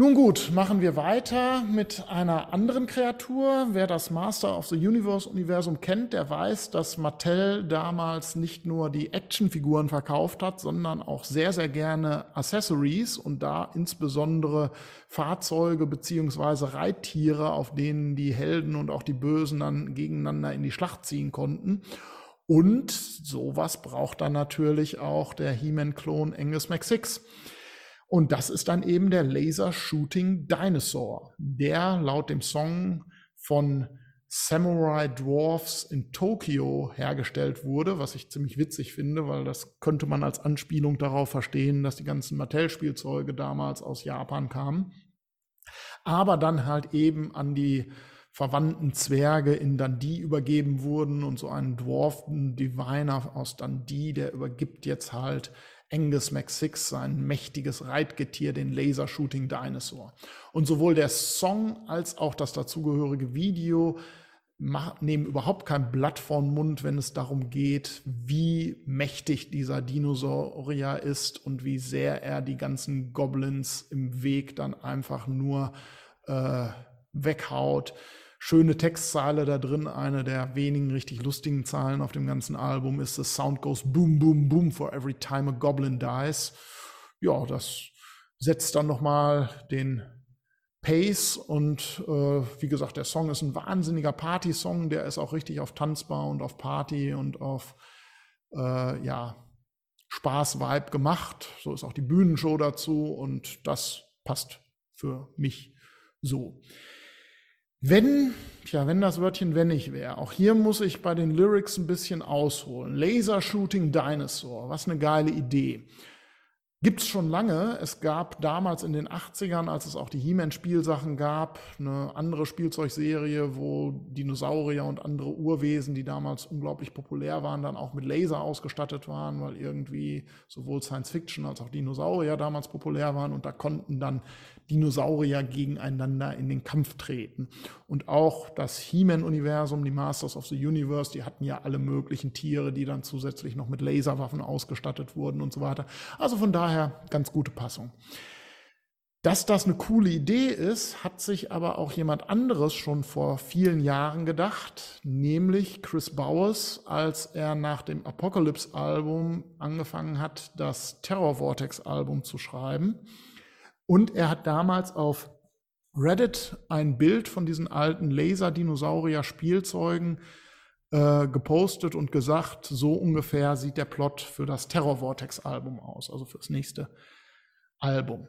Nun gut, machen wir weiter mit einer anderen Kreatur. Wer das Master of the Universe Universum kennt, der weiß, dass Mattel damals nicht nur die Actionfiguren verkauft hat, sondern auch sehr, sehr gerne Accessories und da insbesondere Fahrzeuge beziehungsweise Reittiere, auf denen die Helden und auch die Bösen dann gegeneinander in die Schlacht ziehen konnten. Und sowas braucht dann natürlich auch der He-Man-Klon Angus McSix. Und das ist dann eben der Laser Shooting Dinosaur, der laut dem Song von Samurai Dwarfs in Tokio hergestellt wurde, was ich ziemlich witzig finde, weil das könnte man als Anspielung darauf verstehen, dass die ganzen Mattel-Spielzeuge damals aus Japan kamen. Aber dann halt eben an die verwandten Zwerge in Dundee übergeben wurden und so einen dwarften Diviner aus Dundee, der übergibt jetzt halt Angus McSix, sein mächtiges Reitgetier, den Laser Shooting Dinosaur. Und sowohl der Song als auch das dazugehörige Video nehmen überhaupt kein Blatt vom Mund, wenn es darum geht, wie mächtig dieser Dinosaurier ist und wie sehr er die ganzen Goblins im Weg dann einfach nur äh, weghaut. Schöne Textzeile da drin, eine der wenigen richtig lustigen Zahlen auf dem ganzen Album ist, the sound goes boom, boom, boom for every time a goblin dies. Ja, das setzt dann nochmal den Pace und äh, wie gesagt, der Song ist ein wahnsinniger Party-Song, der ist auch richtig auf tanzbar und auf Party und auf äh, ja, Spaß-Vibe gemacht. So ist auch die Bühnenshow dazu und das passt für mich so. Wenn, tja, wenn das Wörtchen wenn ich wäre, auch hier muss ich bei den Lyrics ein bisschen ausholen. Laser Shooting Dinosaur, was eine geile Idee. Gibt es schon lange. Es gab damals in den 80ern, als es auch die He-Man-Spielsachen gab, eine andere Spielzeugserie, wo Dinosaurier und andere Urwesen, die damals unglaublich populär waren, dann auch mit Laser ausgestattet waren, weil irgendwie sowohl Science Fiction als auch Dinosaurier damals populär waren und da konnten dann Dinosaurier gegeneinander in den Kampf treten. Und auch das He-Man-Universum, die Masters of the Universe, die hatten ja alle möglichen Tiere, die dann zusätzlich noch mit Laserwaffen ausgestattet wurden und so weiter. Also von daher ganz gute Passung. Dass das eine coole Idee ist, hat sich aber auch jemand anderes schon vor vielen Jahren gedacht, nämlich Chris Bowers, als er nach dem Apocalypse-Album angefangen hat, das Terror Vortex-Album zu schreiben. Und er hat damals auf Reddit ein Bild von diesen alten Laser-Dinosaurier-Spielzeugen äh, gepostet und gesagt, so ungefähr sieht der Plot für das Terror Vortex-Album aus, also für das nächste Album.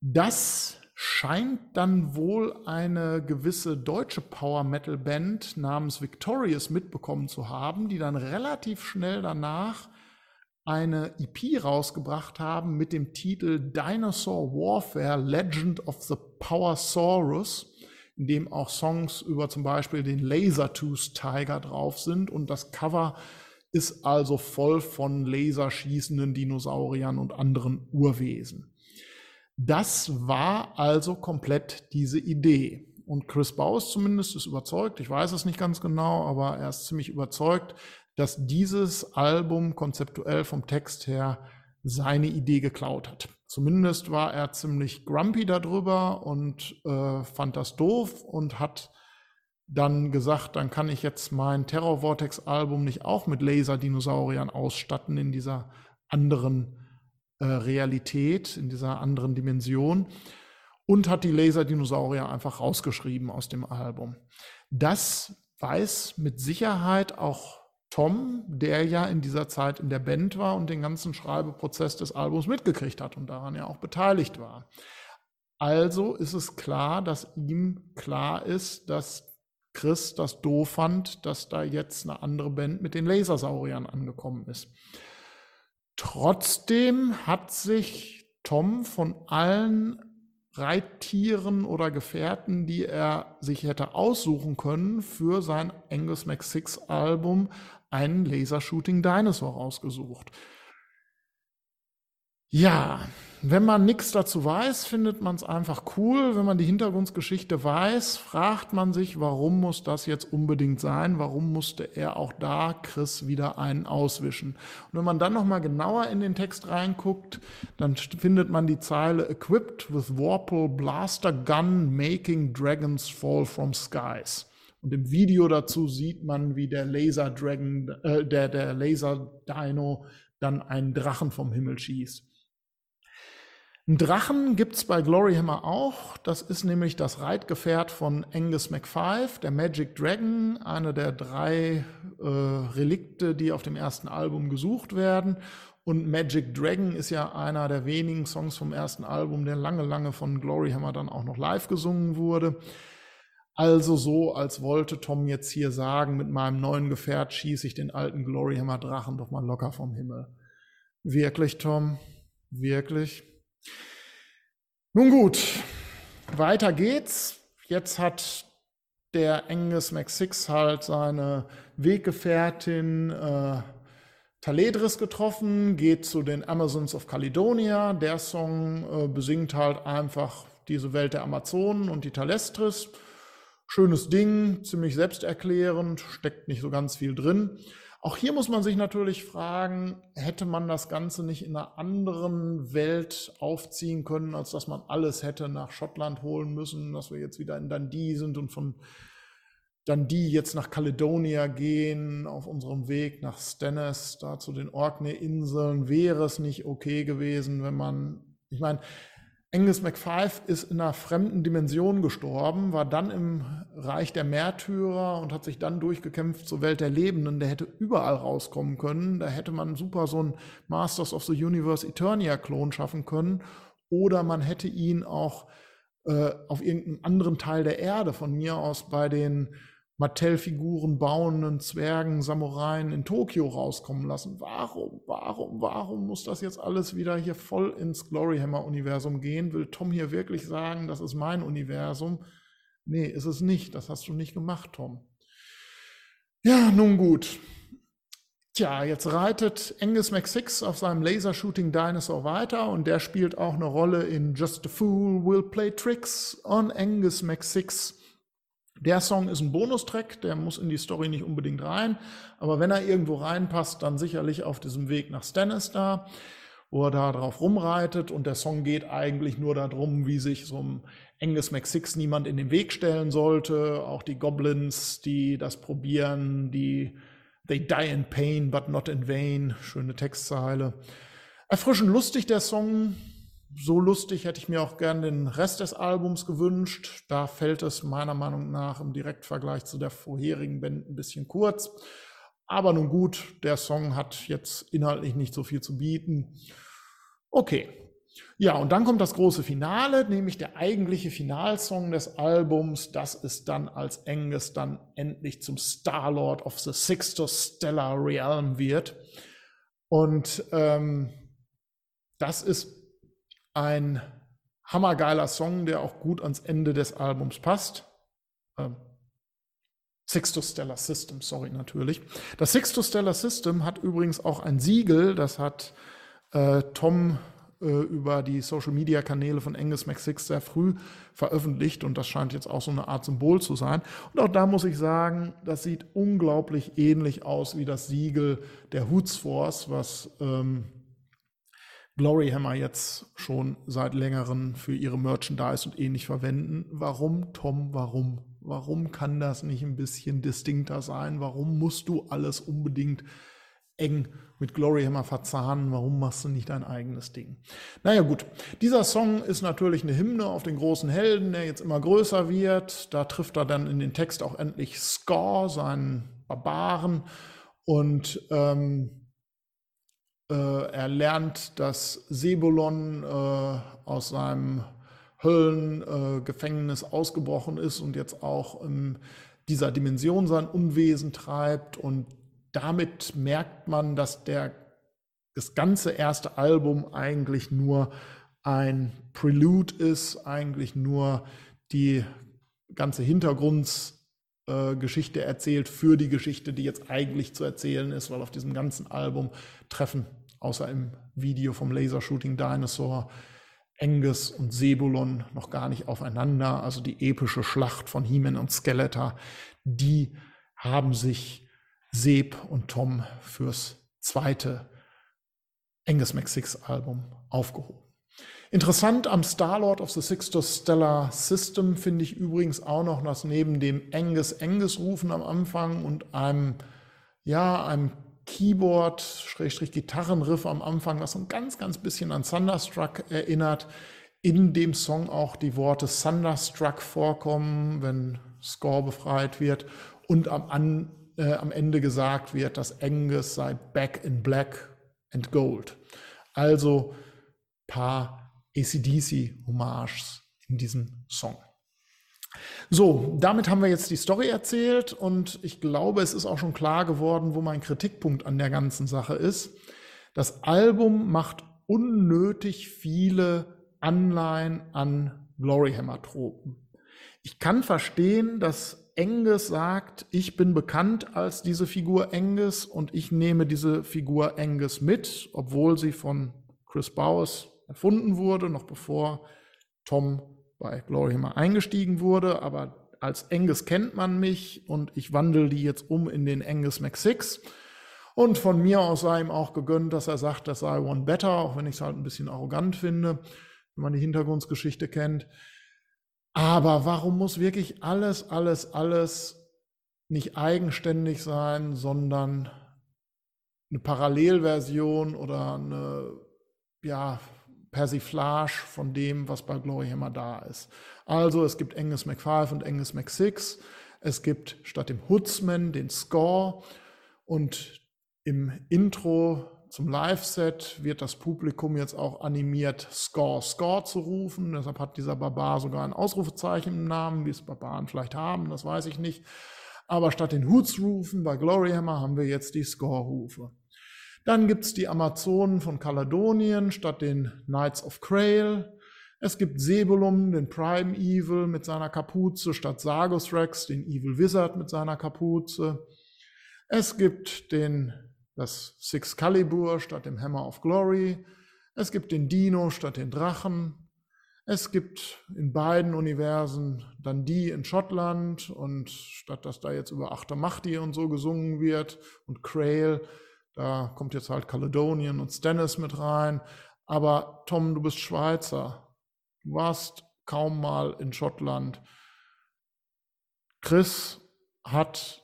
Das scheint dann wohl eine gewisse deutsche Power Metal Band namens Victorious mitbekommen zu haben, die dann relativ schnell danach eine EP rausgebracht haben mit dem Titel Dinosaur Warfare Legend of the Powersaurus, in dem auch Songs über zum Beispiel den Lasertooth Tiger drauf sind und das Cover ist also voll von laserschießenden Dinosauriern und anderen Urwesen. Das war also komplett diese Idee. Und Chris Baus zumindest ist überzeugt, ich weiß es nicht ganz genau, aber er ist ziemlich überzeugt, dass dieses Album konzeptuell vom Text her seine Idee geklaut hat. Zumindest war er ziemlich grumpy darüber und äh, fand das doof und hat dann gesagt, dann kann ich jetzt mein Terror Vortex Album nicht auch mit Laser-Dinosauriern ausstatten in dieser anderen äh, Realität, in dieser anderen Dimension und hat die Laser-Dinosaurier einfach rausgeschrieben aus dem Album. Das weiß mit Sicherheit auch Tom, der ja in dieser Zeit in der Band war und den ganzen Schreibeprozess des Albums mitgekriegt hat und daran ja auch beteiligt war. Also ist es klar, dass ihm klar ist, dass Chris das doof fand, dass da jetzt eine andere Band mit den Lasersauriern angekommen ist. Trotzdem hat sich Tom von allen Reittieren oder Gefährten, die er sich hätte aussuchen können für sein Angus McSix Album, einen Laser-Shooting Dinosaur rausgesucht. Ja, wenn man nichts dazu weiß, findet man es einfach cool. Wenn man die Hintergrundgeschichte weiß, fragt man sich, warum muss das jetzt unbedingt sein? Warum musste er auch da Chris wieder einen auswischen? Und wenn man dann nochmal genauer in den Text reinguckt, dann findet man die Zeile Equipped with Warple Blaster Gun Making Dragons Fall from Skies. Und im Video dazu sieht man, wie der Laser Dragon, äh, der, der Laser Dino dann einen Drachen vom Himmel schießt. Einen Drachen gibt es bei Gloryhammer auch. Das ist nämlich das Reitgefährt von Angus McFive, der Magic Dragon, eine der drei äh, Relikte, die auf dem ersten Album gesucht werden. Und Magic Dragon ist ja einer der wenigen Songs vom ersten Album, der lange, lange von Gloryhammer dann auch noch live gesungen wurde. Also so, als wollte Tom jetzt hier sagen, mit meinem neuen Gefährt schieße ich den alten Gloryhammer Drachen doch mal locker vom Himmel. Wirklich, Tom? Wirklich? Nun gut, weiter geht's. Jetzt hat der Angus McSix halt seine Weggefährtin äh, Taledris getroffen, geht zu den Amazons of Caledonia. Der Song äh, besingt halt einfach diese Welt der Amazonen und die Talestris. Schönes Ding, ziemlich selbsterklärend, steckt nicht so ganz viel drin. Auch hier muss man sich natürlich fragen, hätte man das Ganze nicht in einer anderen Welt aufziehen können, als dass man alles hätte nach Schottland holen müssen, dass wir jetzt wieder in Dundee sind und von Dundee jetzt nach Caledonia gehen, auf unserem Weg nach Stennis, da zu den Orkney-Inseln, wäre es nicht okay gewesen, wenn man, ich meine, Angus MacPhive ist in einer fremden Dimension gestorben, war dann im Reich der Märtyrer und hat sich dann durchgekämpft zur Welt der Lebenden. Der hätte überall rauskommen können. Da hätte man super so einen Masters of the Universe Eternia-Klon schaffen können. Oder man hätte ihn auch äh, auf irgendeinem anderen Teil der Erde, von mir aus bei den Mattel-Figuren bauenden Zwergen, Samuraien in Tokio rauskommen lassen. Warum, warum, warum muss das jetzt alles wieder hier voll ins Gloryhammer-Universum gehen? Will Tom hier wirklich sagen, das ist mein Universum? Nee, ist es nicht. Das hast du nicht gemacht, Tom. Ja, nun gut. Tja, jetzt reitet Angus McSix auf seinem Laser-Shooting Dinosaur weiter und der spielt auch eine Rolle in Just a Fool Will Play Tricks on Angus McSix. Der Song ist ein Bonustrack, der muss in die Story nicht unbedingt rein, aber wenn er irgendwo reinpasst, dann sicherlich auf diesem Weg nach Stannis da, wo er da drauf rumreitet und der Song geht eigentlich nur darum, wie sich so ein Angus McSix niemand in den Weg stellen sollte, auch die Goblins, die das probieren, die They die in pain, but not in vain, schöne Textzeile. Erfrischend lustig der Song, so lustig hätte ich mir auch gern den Rest des Albums gewünscht. Da fällt es meiner Meinung nach im Direktvergleich zu der vorherigen Band ein bisschen kurz. Aber nun gut, der Song hat jetzt inhaltlich nicht so viel zu bieten. Okay. Ja, und dann kommt das große Finale, nämlich der eigentliche Finalsong des Albums. Das ist dann als Angus dann endlich zum Starlord of the Sixto Stellar Realm wird. Und ähm, das ist ein hammergeiler Song, der auch gut ans Ende des Albums passt. Ähm, Sixtus Stellar System, sorry natürlich. Das Sixtus Stellar System hat übrigens auch ein Siegel, das hat äh, Tom äh, über die Social Media Kanäle von Angus McSix sehr früh veröffentlicht und das scheint jetzt auch so eine Art Symbol zu sein. Und auch da muss ich sagen, das sieht unglaublich ähnlich aus wie das Siegel der Hoots Force, was ähm, Gloryhammer jetzt schon seit längerem für ihre Merchandise und ähnlich verwenden. Warum, Tom, warum? Warum kann das nicht ein bisschen distinkter sein? Warum musst du alles unbedingt eng mit Gloryhammer verzahnen? Warum machst du nicht dein eigenes Ding? Naja gut, dieser Song ist natürlich eine Hymne auf den großen Helden, der jetzt immer größer wird. Da trifft er dann in den Text auch endlich Score, seinen Barbaren. Und ähm, äh, er lernt, dass Sebulon äh, aus seinem Höllengefängnis ausgebrochen ist und jetzt auch in dieser Dimension sein Unwesen treibt. Und damit merkt man, dass der, das ganze erste Album eigentlich nur ein Prelude ist, eigentlich nur die ganze Hintergrundgeschichte erzählt für die Geschichte, die jetzt eigentlich zu erzählen ist, weil auf diesem ganzen Album treffen außer im Video vom Lasershooting Dinosaur, Angus und Sebulon noch gar nicht aufeinander. Also die epische Schlacht von He-Man und Skeletor, die haben sich Seb und Tom fürs zweite Angus McSix Album aufgehoben. Interessant am Starlord of the Sixtus Stellar System finde ich übrigens auch noch, dass neben dem Angus Angus rufen am Anfang und einem ja, einem Keyboard-Gitarrenriff am Anfang, was so ein ganz, ganz bisschen an Thunderstruck erinnert. In dem Song auch die Worte Thunderstruck vorkommen, wenn Score befreit wird und am, an, äh, am Ende gesagt wird, dass Angus sei back in black and gold. Also paar ACDC-Hommages in diesem Song. So, damit haben wir jetzt die Story erzählt und ich glaube, es ist auch schon klar geworden, wo mein Kritikpunkt an der ganzen Sache ist. Das Album macht unnötig viele Anleihen an Gloryhammer-Tropen. Ich kann verstehen, dass Angus sagt, ich bin bekannt als diese Figur Angus und ich nehme diese Figur Angus mit, obwohl sie von Chris Bowes erfunden wurde, noch bevor Tom bei Gloryhammer eingestiegen wurde. Aber als Angus kennt man mich und ich wandle die jetzt um in den Angus Mac6. Und von mir aus sei ihm auch gegönnt, dass er sagt, das sei One Better, auch wenn ich es halt ein bisschen arrogant finde, wenn man die Hintergrundgeschichte kennt. Aber warum muss wirklich alles, alles, alles nicht eigenständig sein, sondern eine Parallelversion oder eine ja, Persiflage von dem, was bei Glory Hammer da ist. Also es gibt Angus Mac5 und Angus Mac6. Es gibt statt dem Hoodsman den Score und im Intro zum Live-Set wird das Publikum jetzt auch animiert, Score, Score zu rufen. Deshalb hat dieser Barbar sogar ein Ausrufezeichen im Namen, wie es Barbaren vielleicht haben, das weiß ich nicht. Aber statt den Hoots-Rufen bei Gloryhammer haben wir jetzt die Score-Rufe. Dann gibt's die Amazonen von Kaledonien statt den Knights of Krail. Es gibt Sebulum, den Prime Evil mit seiner Kapuze, statt Sargus Rex, den Evil Wizard mit seiner Kapuze. Es gibt den das Six Calibur statt dem Hammer of Glory. Es gibt den Dino statt den Drachen. Es gibt in beiden Universen dann die in Schottland und statt dass da jetzt über Achtermachti und so gesungen wird und Crail, da kommt jetzt halt Caledonian und Stennis mit rein. Aber Tom, du bist Schweizer. Du warst kaum mal in Schottland. Chris hat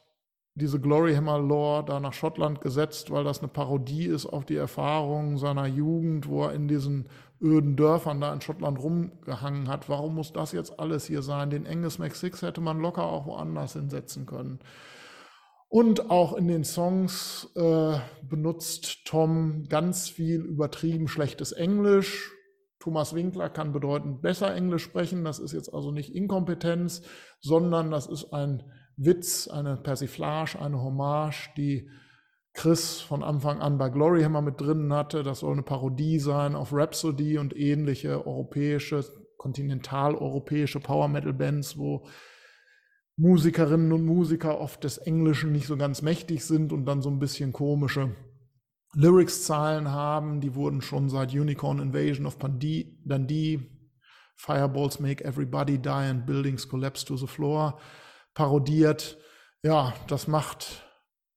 diese Gloryhammer Lore da nach Schottland gesetzt, weil das eine Parodie ist auf die Erfahrungen seiner Jugend, wo er in diesen öden Dörfern da in Schottland rumgehangen hat. Warum muss das jetzt alles hier sein? Den Angus 6 hätte man locker auch woanders hinsetzen können. Und auch in den Songs äh, benutzt Tom ganz viel übertrieben schlechtes Englisch. Thomas Winkler kann bedeutend besser Englisch sprechen. Das ist jetzt also nicht Inkompetenz, sondern das ist ein Witz, eine Persiflage, eine Hommage, die Chris von Anfang an bei Gloryhammer mit drin hatte. Das soll eine Parodie sein auf Rhapsody und ähnliche europäische, kontinentaleuropäische Power Metal Bands, wo Musikerinnen und Musiker oft des Englischen nicht so ganz mächtig sind und dann so ein bisschen komische Lyrics-Zahlen haben. Die wurden schon seit Unicorn Invasion of Dundee, Fireballs make everybody die and buildings collapse to the floor parodiert. Ja, das macht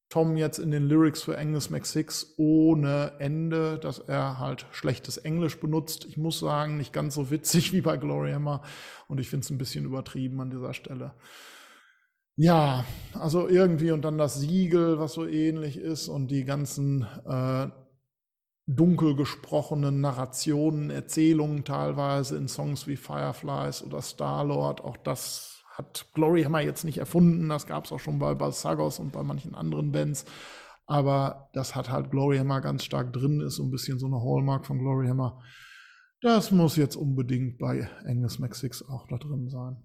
Tom jetzt in den Lyrics für Angus Mac6 ohne Ende, dass er halt schlechtes Englisch benutzt. Ich muss sagen, nicht ganz so witzig *laughs* wie bei Glory Hammer und ich finde es ein bisschen übertrieben an dieser Stelle. Ja, also irgendwie und dann das Siegel, was so ähnlich ist und die ganzen äh, dunkel gesprochenen Narrationen, Erzählungen teilweise in Songs wie Fireflies oder Starlord, auch das hat Glory Hammer jetzt nicht erfunden, das gab es auch schon bei Balsagos und bei manchen anderen Bands. Aber das hat halt Glory Hammer ganz stark drin, ist so ein bisschen so eine Hallmark von Glory Hammer. Das muss jetzt unbedingt bei Angus 6 auch da drin sein.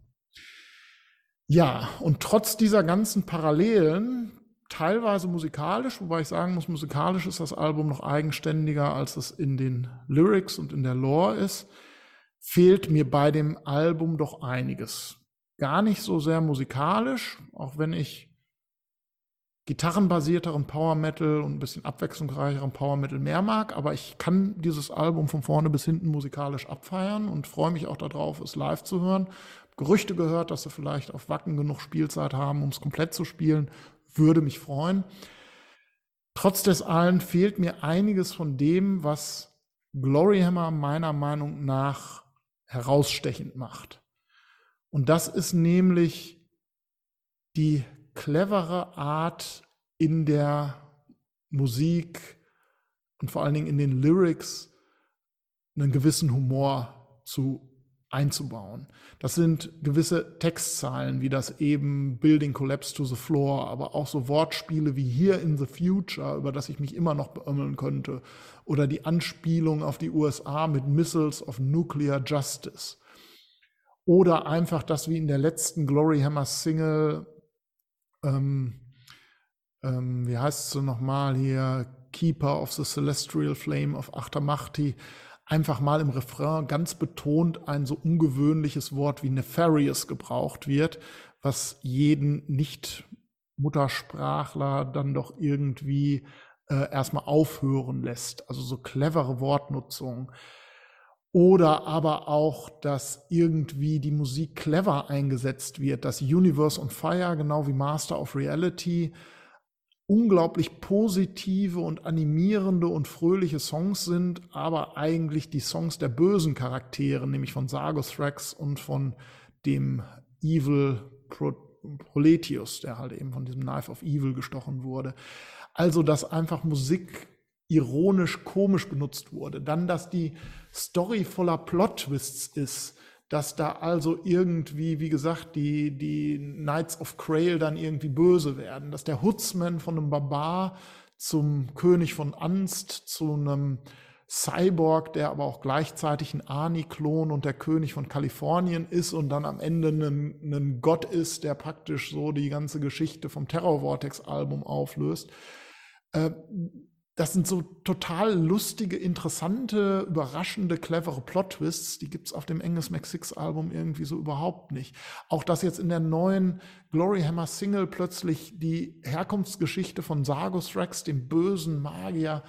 Ja, und trotz dieser ganzen Parallelen, teilweise musikalisch, wobei ich sagen muss, musikalisch ist das Album noch eigenständiger, als es in den Lyrics und in der Lore ist, fehlt mir bei dem Album doch einiges gar nicht so sehr musikalisch, auch wenn ich gitarrenbasierteren Power Metal und ein bisschen abwechslungsreicheren Power Metal mehr mag, aber ich kann dieses Album von vorne bis hinten musikalisch abfeiern und freue mich auch darauf, es live zu hören. Gerüchte gehört, dass sie vielleicht auf Wacken genug Spielzeit haben, um es komplett zu spielen, würde mich freuen. Trotz des allen fehlt mir einiges von dem, was Gloryhammer meiner Meinung nach herausstechend macht. Und das ist nämlich die clevere Art in der Musik und vor allen Dingen in den Lyrics einen gewissen Humor zu einzubauen. Das sind gewisse Textzahlen, wie das eben Building Collapse to the Floor, aber auch so Wortspiele wie Here in the Future, über das ich mich immer noch beömmeln könnte, oder die Anspielung auf die USA mit Missiles of Nuclear Justice. Oder einfach das wie in der letzten Glory Hammer Single, ähm, ähm, wie heißt es so nochmal hier, Keeper of the Celestial Flame of Achtermachti. Einfach mal im Refrain ganz betont ein so ungewöhnliches Wort wie nefarious gebraucht wird, was jeden Nicht-Muttersprachler dann doch irgendwie äh, erstmal aufhören lässt. Also so clevere Wortnutzung. Oder aber auch, dass irgendwie die Musik clever eingesetzt wird, dass Universe on Fire, genau wie Master of Reality, unglaublich positive und animierende und fröhliche Songs sind, aber eigentlich die Songs der bösen Charaktere, nämlich von Sargothrax und von dem Evil Pro Proletheus, der halt eben von diesem Knife of Evil gestochen wurde. Also, dass einfach Musik ironisch, komisch benutzt wurde. Dann, dass die Story voller Plot-Twists ist, dass da also irgendwie, wie gesagt, die, die Knights of Crail dann irgendwie böse werden, dass der Hoodsman von einem Barbar zum König von Anst, zu einem Cyborg, der aber auch gleichzeitig ein Ani-Klon und der König von Kalifornien ist und dann am Ende ein, ein Gott ist, der praktisch so die ganze Geschichte vom Terror Vortex-Album auflöst. Äh, das sind so total lustige, interessante, überraschende, clevere Plot-Twists. Die gibt's auf dem Angus McSix-Album irgendwie so überhaupt nicht. Auch dass jetzt in der neuen Glory Hammer Single plötzlich die Herkunftsgeschichte von Sargus Rex, dem bösen Magier,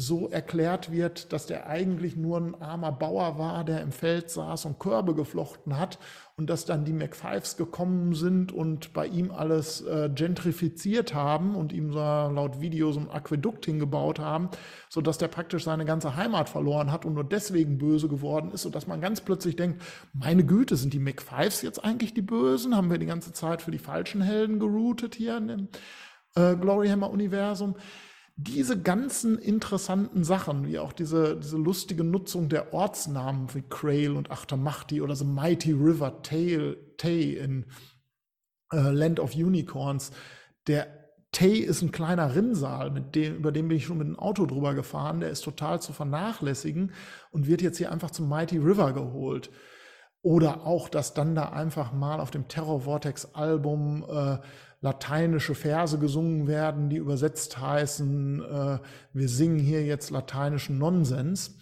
so erklärt wird, dass der eigentlich nur ein armer Bauer war, der im Feld saß und Körbe geflochten hat und dass dann die McFives gekommen sind und bei ihm alles äh, gentrifiziert haben und ihm so laut Video so ein Aquädukt hingebaut haben, so dass der praktisch seine ganze Heimat verloren hat und nur deswegen böse geworden ist, so dass man ganz plötzlich denkt, meine Güte, sind die McFives jetzt eigentlich die Bösen? Haben wir die ganze Zeit für die falschen Helden geroutet hier in dem äh, Gloryhammer Universum? Diese ganzen interessanten Sachen, wie auch diese, diese lustige Nutzung der Ortsnamen wie Crail und Achtermachti oder so Mighty River Tay, Tay in äh, Land of Unicorns. Der Tay ist ein kleiner Rinnsal, mit dem, über den bin ich schon mit dem Auto drüber gefahren. Der ist total zu vernachlässigen und wird jetzt hier einfach zum Mighty River geholt. Oder auch, dass dann da einfach mal auf dem Terror Vortex Album äh, lateinische Verse gesungen werden, die übersetzt heißen, äh, wir singen hier jetzt lateinischen Nonsens.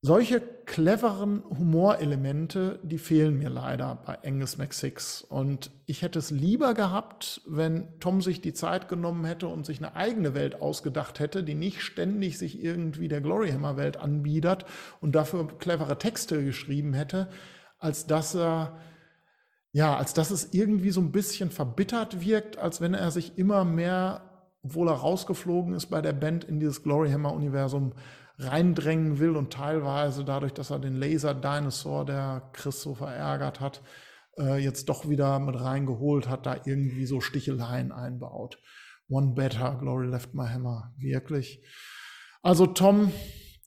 Solche cleveren Humorelemente, die fehlen mir leider bei Angus McSix. Und ich hätte es lieber gehabt, wenn Tom sich die Zeit genommen hätte und sich eine eigene Welt ausgedacht hätte, die nicht ständig sich irgendwie der Gloryhammer-Welt anbietet und dafür clevere Texte geschrieben hätte, als dass er ja, als dass es irgendwie so ein bisschen verbittert wirkt, als wenn er sich immer mehr, obwohl er rausgeflogen ist bei der Band, in dieses Gloryhammer-Universum reindrängen will und teilweise dadurch, dass er den Laser Dinosaur, der Chris so verärgert hat, äh, jetzt doch wieder mit reingeholt hat, da irgendwie so Sticheleien einbaut. One better, Glory left my hammer. Wirklich. Also Tom,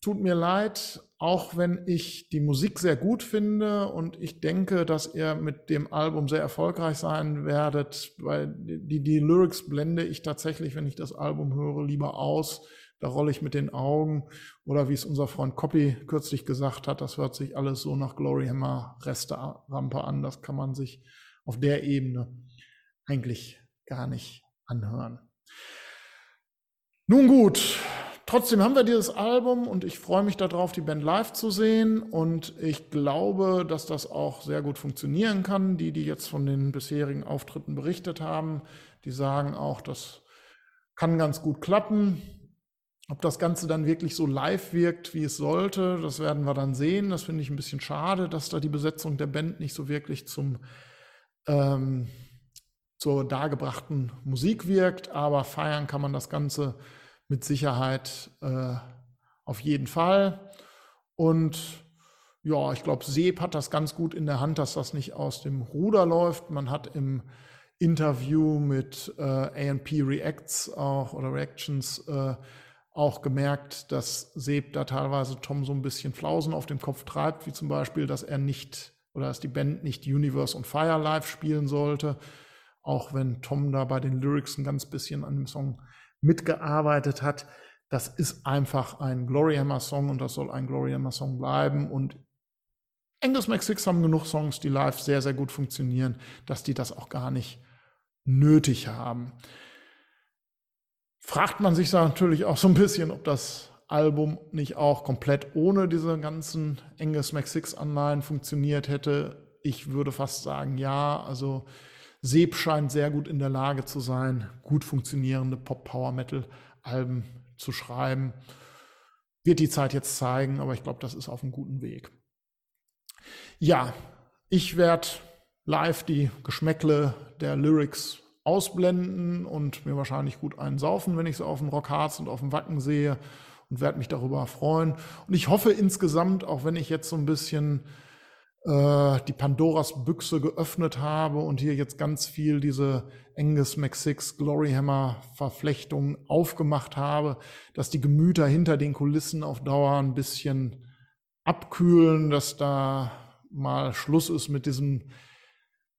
tut mir leid, auch wenn ich die Musik sehr gut finde und ich denke, dass ihr mit dem Album sehr erfolgreich sein werdet, weil die, die Lyrics blende ich tatsächlich, wenn ich das Album höre, lieber aus. Da rolle ich mit den Augen. Oder wie es unser Freund Copy kürzlich gesagt hat, das hört sich alles so nach Glory Hammer Reste-Rampe an. Das kann man sich auf der Ebene eigentlich gar nicht anhören. Nun gut, Trotzdem haben wir dieses Album und ich freue mich darauf, die Band live zu sehen. Und ich glaube, dass das auch sehr gut funktionieren kann. Die, die jetzt von den bisherigen Auftritten berichtet haben, die sagen auch, das kann ganz gut klappen. Ob das Ganze dann wirklich so live wirkt, wie es sollte, das werden wir dann sehen. Das finde ich ein bisschen schade, dass da die Besetzung der Band nicht so wirklich zum, ähm, zur dargebrachten Musik wirkt. Aber feiern kann man das Ganze mit Sicherheit äh, auf jeden Fall. Und ja, ich glaube, Seeb hat das ganz gut in der Hand, dass das nicht aus dem Ruder läuft. Man hat im Interview mit äh, ANP Reacts auch oder Reactions äh, auch gemerkt, dass Seeb da teilweise Tom so ein bisschen Flausen auf dem Kopf treibt, wie zum Beispiel, dass er nicht oder dass die Band nicht Universe und Fire live spielen sollte, auch wenn Tom da bei den Lyrics ein ganz bisschen an dem Song mitgearbeitet hat. Das ist einfach ein Gloryhammer-Song und das soll ein Gloryhammer-Song bleiben. Und Angus McSix haben genug Songs, die live sehr, sehr gut funktionieren, dass die das auch gar nicht nötig haben. Fragt man sich da natürlich auch so ein bisschen, ob das Album nicht auch komplett ohne diese ganzen Angus McSix Anleihen funktioniert hätte? Ich würde fast sagen, ja. Also Seb scheint sehr gut in der Lage zu sein, gut funktionierende Pop-Power-Metal-Alben zu schreiben. Wird die Zeit jetzt zeigen, aber ich glaube, das ist auf einem guten Weg. Ja, ich werde live die Geschmäckle der Lyrics ausblenden und mir wahrscheinlich gut einen saufen, wenn ich sie auf dem Rockharz und auf dem Wacken sehe und werde mich darüber freuen. Und ich hoffe insgesamt, auch wenn ich jetzt so ein bisschen äh, die Pandoras Büchse geöffnet habe und hier jetzt ganz viel diese Angus McSix Gloryhammer Verflechtung aufgemacht habe, dass die Gemüter hinter den Kulissen auf Dauer ein bisschen abkühlen, dass da mal Schluss ist mit diesem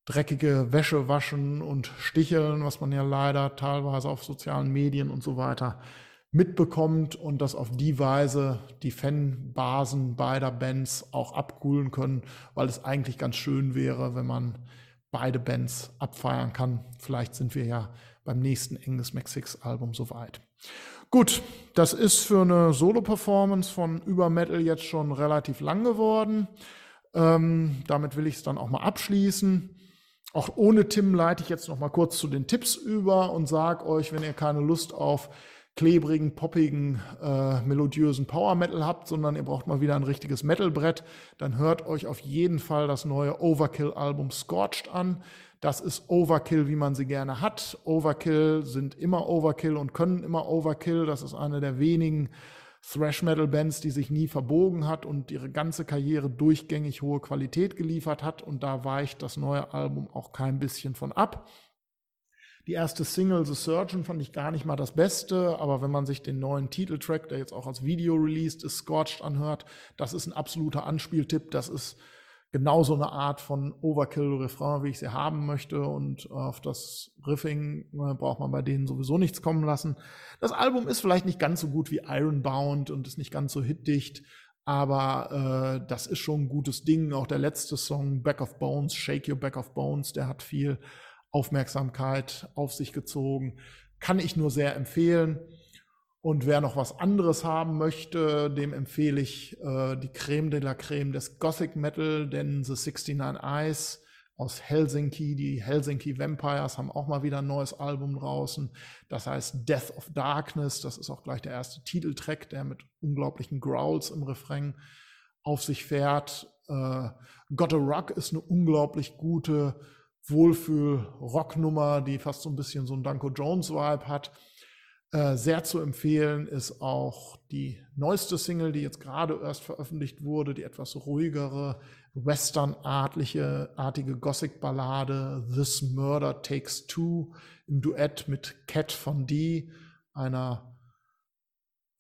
dreckige Wäsche waschen und sticheln, was man ja leider teilweise auf sozialen Medien und so weiter mitbekommt und dass auf die Weise die Fanbasen beider Bands auch abkühlen können, weil es eigentlich ganz schön wäre, wenn man beide Bands abfeiern kann. Vielleicht sind wir ja beim nächsten Angus McSix Album soweit. Gut, das ist für eine Solo-Performance von Übermetal jetzt schon relativ lang geworden. Ähm, damit will ich es dann auch mal abschließen. Auch ohne Tim leite ich jetzt noch mal kurz zu den Tipps über und sage euch, wenn ihr keine Lust auf klebrigen, poppigen, äh, melodiösen Power Metal habt, sondern ihr braucht mal wieder ein richtiges Metalbrett, dann hört euch auf jeden Fall das neue Overkill-Album Scorched an. Das ist Overkill, wie man sie gerne hat. Overkill sind immer Overkill und können immer Overkill. Das ist eine der wenigen Thrash-Metal-Bands, die sich nie verbogen hat und ihre ganze Karriere durchgängig hohe Qualität geliefert hat. Und da weicht das neue Album auch kein bisschen von ab. Die erste Single, The Surgeon, fand ich gar nicht mal das Beste, aber wenn man sich den neuen Titeltrack, der jetzt auch als Video released ist, Scorched anhört, das ist ein absoluter Anspieltipp. Das ist genauso eine Art von Overkill-Refrain, wie ich sie haben möchte. Und auf das Riffing äh, braucht man bei denen sowieso nichts kommen lassen. Das Album ist vielleicht nicht ganz so gut wie Ironbound und ist nicht ganz so hitdicht, aber äh, das ist schon ein gutes Ding. Auch der letzte Song, Back of Bones, Shake Your Back of Bones, der hat viel Aufmerksamkeit auf sich gezogen. Kann ich nur sehr empfehlen. Und wer noch was anderes haben möchte, dem empfehle ich äh, die Creme de la Creme des Gothic Metal, denn The 69 Eyes aus Helsinki, die Helsinki Vampires haben auch mal wieder ein neues Album draußen. Das heißt Death of Darkness. Das ist auch gleich der erste Titeltrack, der mit unglaublichen Growls im Refrain auf sich fährt. Äh, Got a Rock ist eine unglaublich gute Wohlfühl-Rocknummer, die fast so ein bisschen so ein Danko Jones-Vibe hat. Äh, sehr zu empfehlen ist auch die neueste Single, die jetzt gerade erst veröffentlicht wurde, die etwas ruhigere, westernartige artige Gothic-Ballade This Murder Takes Two im Duett mit Cat von D, einer,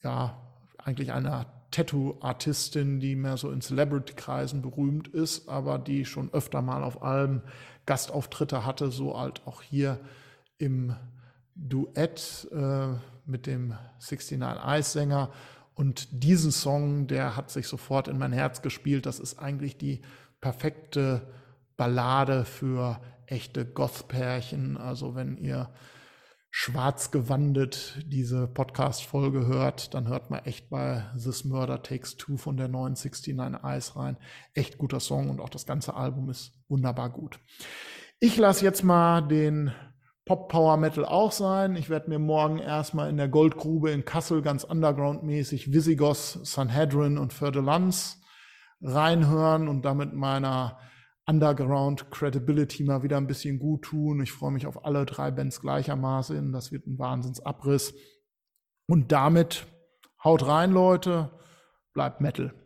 ja, eigentlich einer Tattoo-Artistin, die mehr so in Celebrity-Kreisen berühmt ist, aber die schon öfter mal auf Alben Gastauftritte hatte, so halt auch hier im Duett äh, mit dem 69 Eyes Sänger. Und diesen Song, der hat sich sofort in mein Herz gespielt. Das ist eigentlich die perfekte Ballade für echte Goth-Pärchen. Also wenn ihr schwarz gewandet diese Podcast-Folge hört, dann hört man echt bei This Murder Takes Two von der 969 Eyes rein. Echt guter Song und auch das ganze Album ist wunderbar gut. Ich lasse jetzt mal den Pop Power Metal auch sein. Ich werde mir morgen erstmal in der Goldgrube in Kassel ganz underground-mäßig Visigoth, Sanhedrin und Für reinhören und damit meiner Underground Credibility mal wieder ein bisschen gut tun. Ich freue mich auf alle drei Bands gleichermaßen. Das wird ein Wahnsinnsabriss. Und damit haut rein, Leute. Bleibt Metal.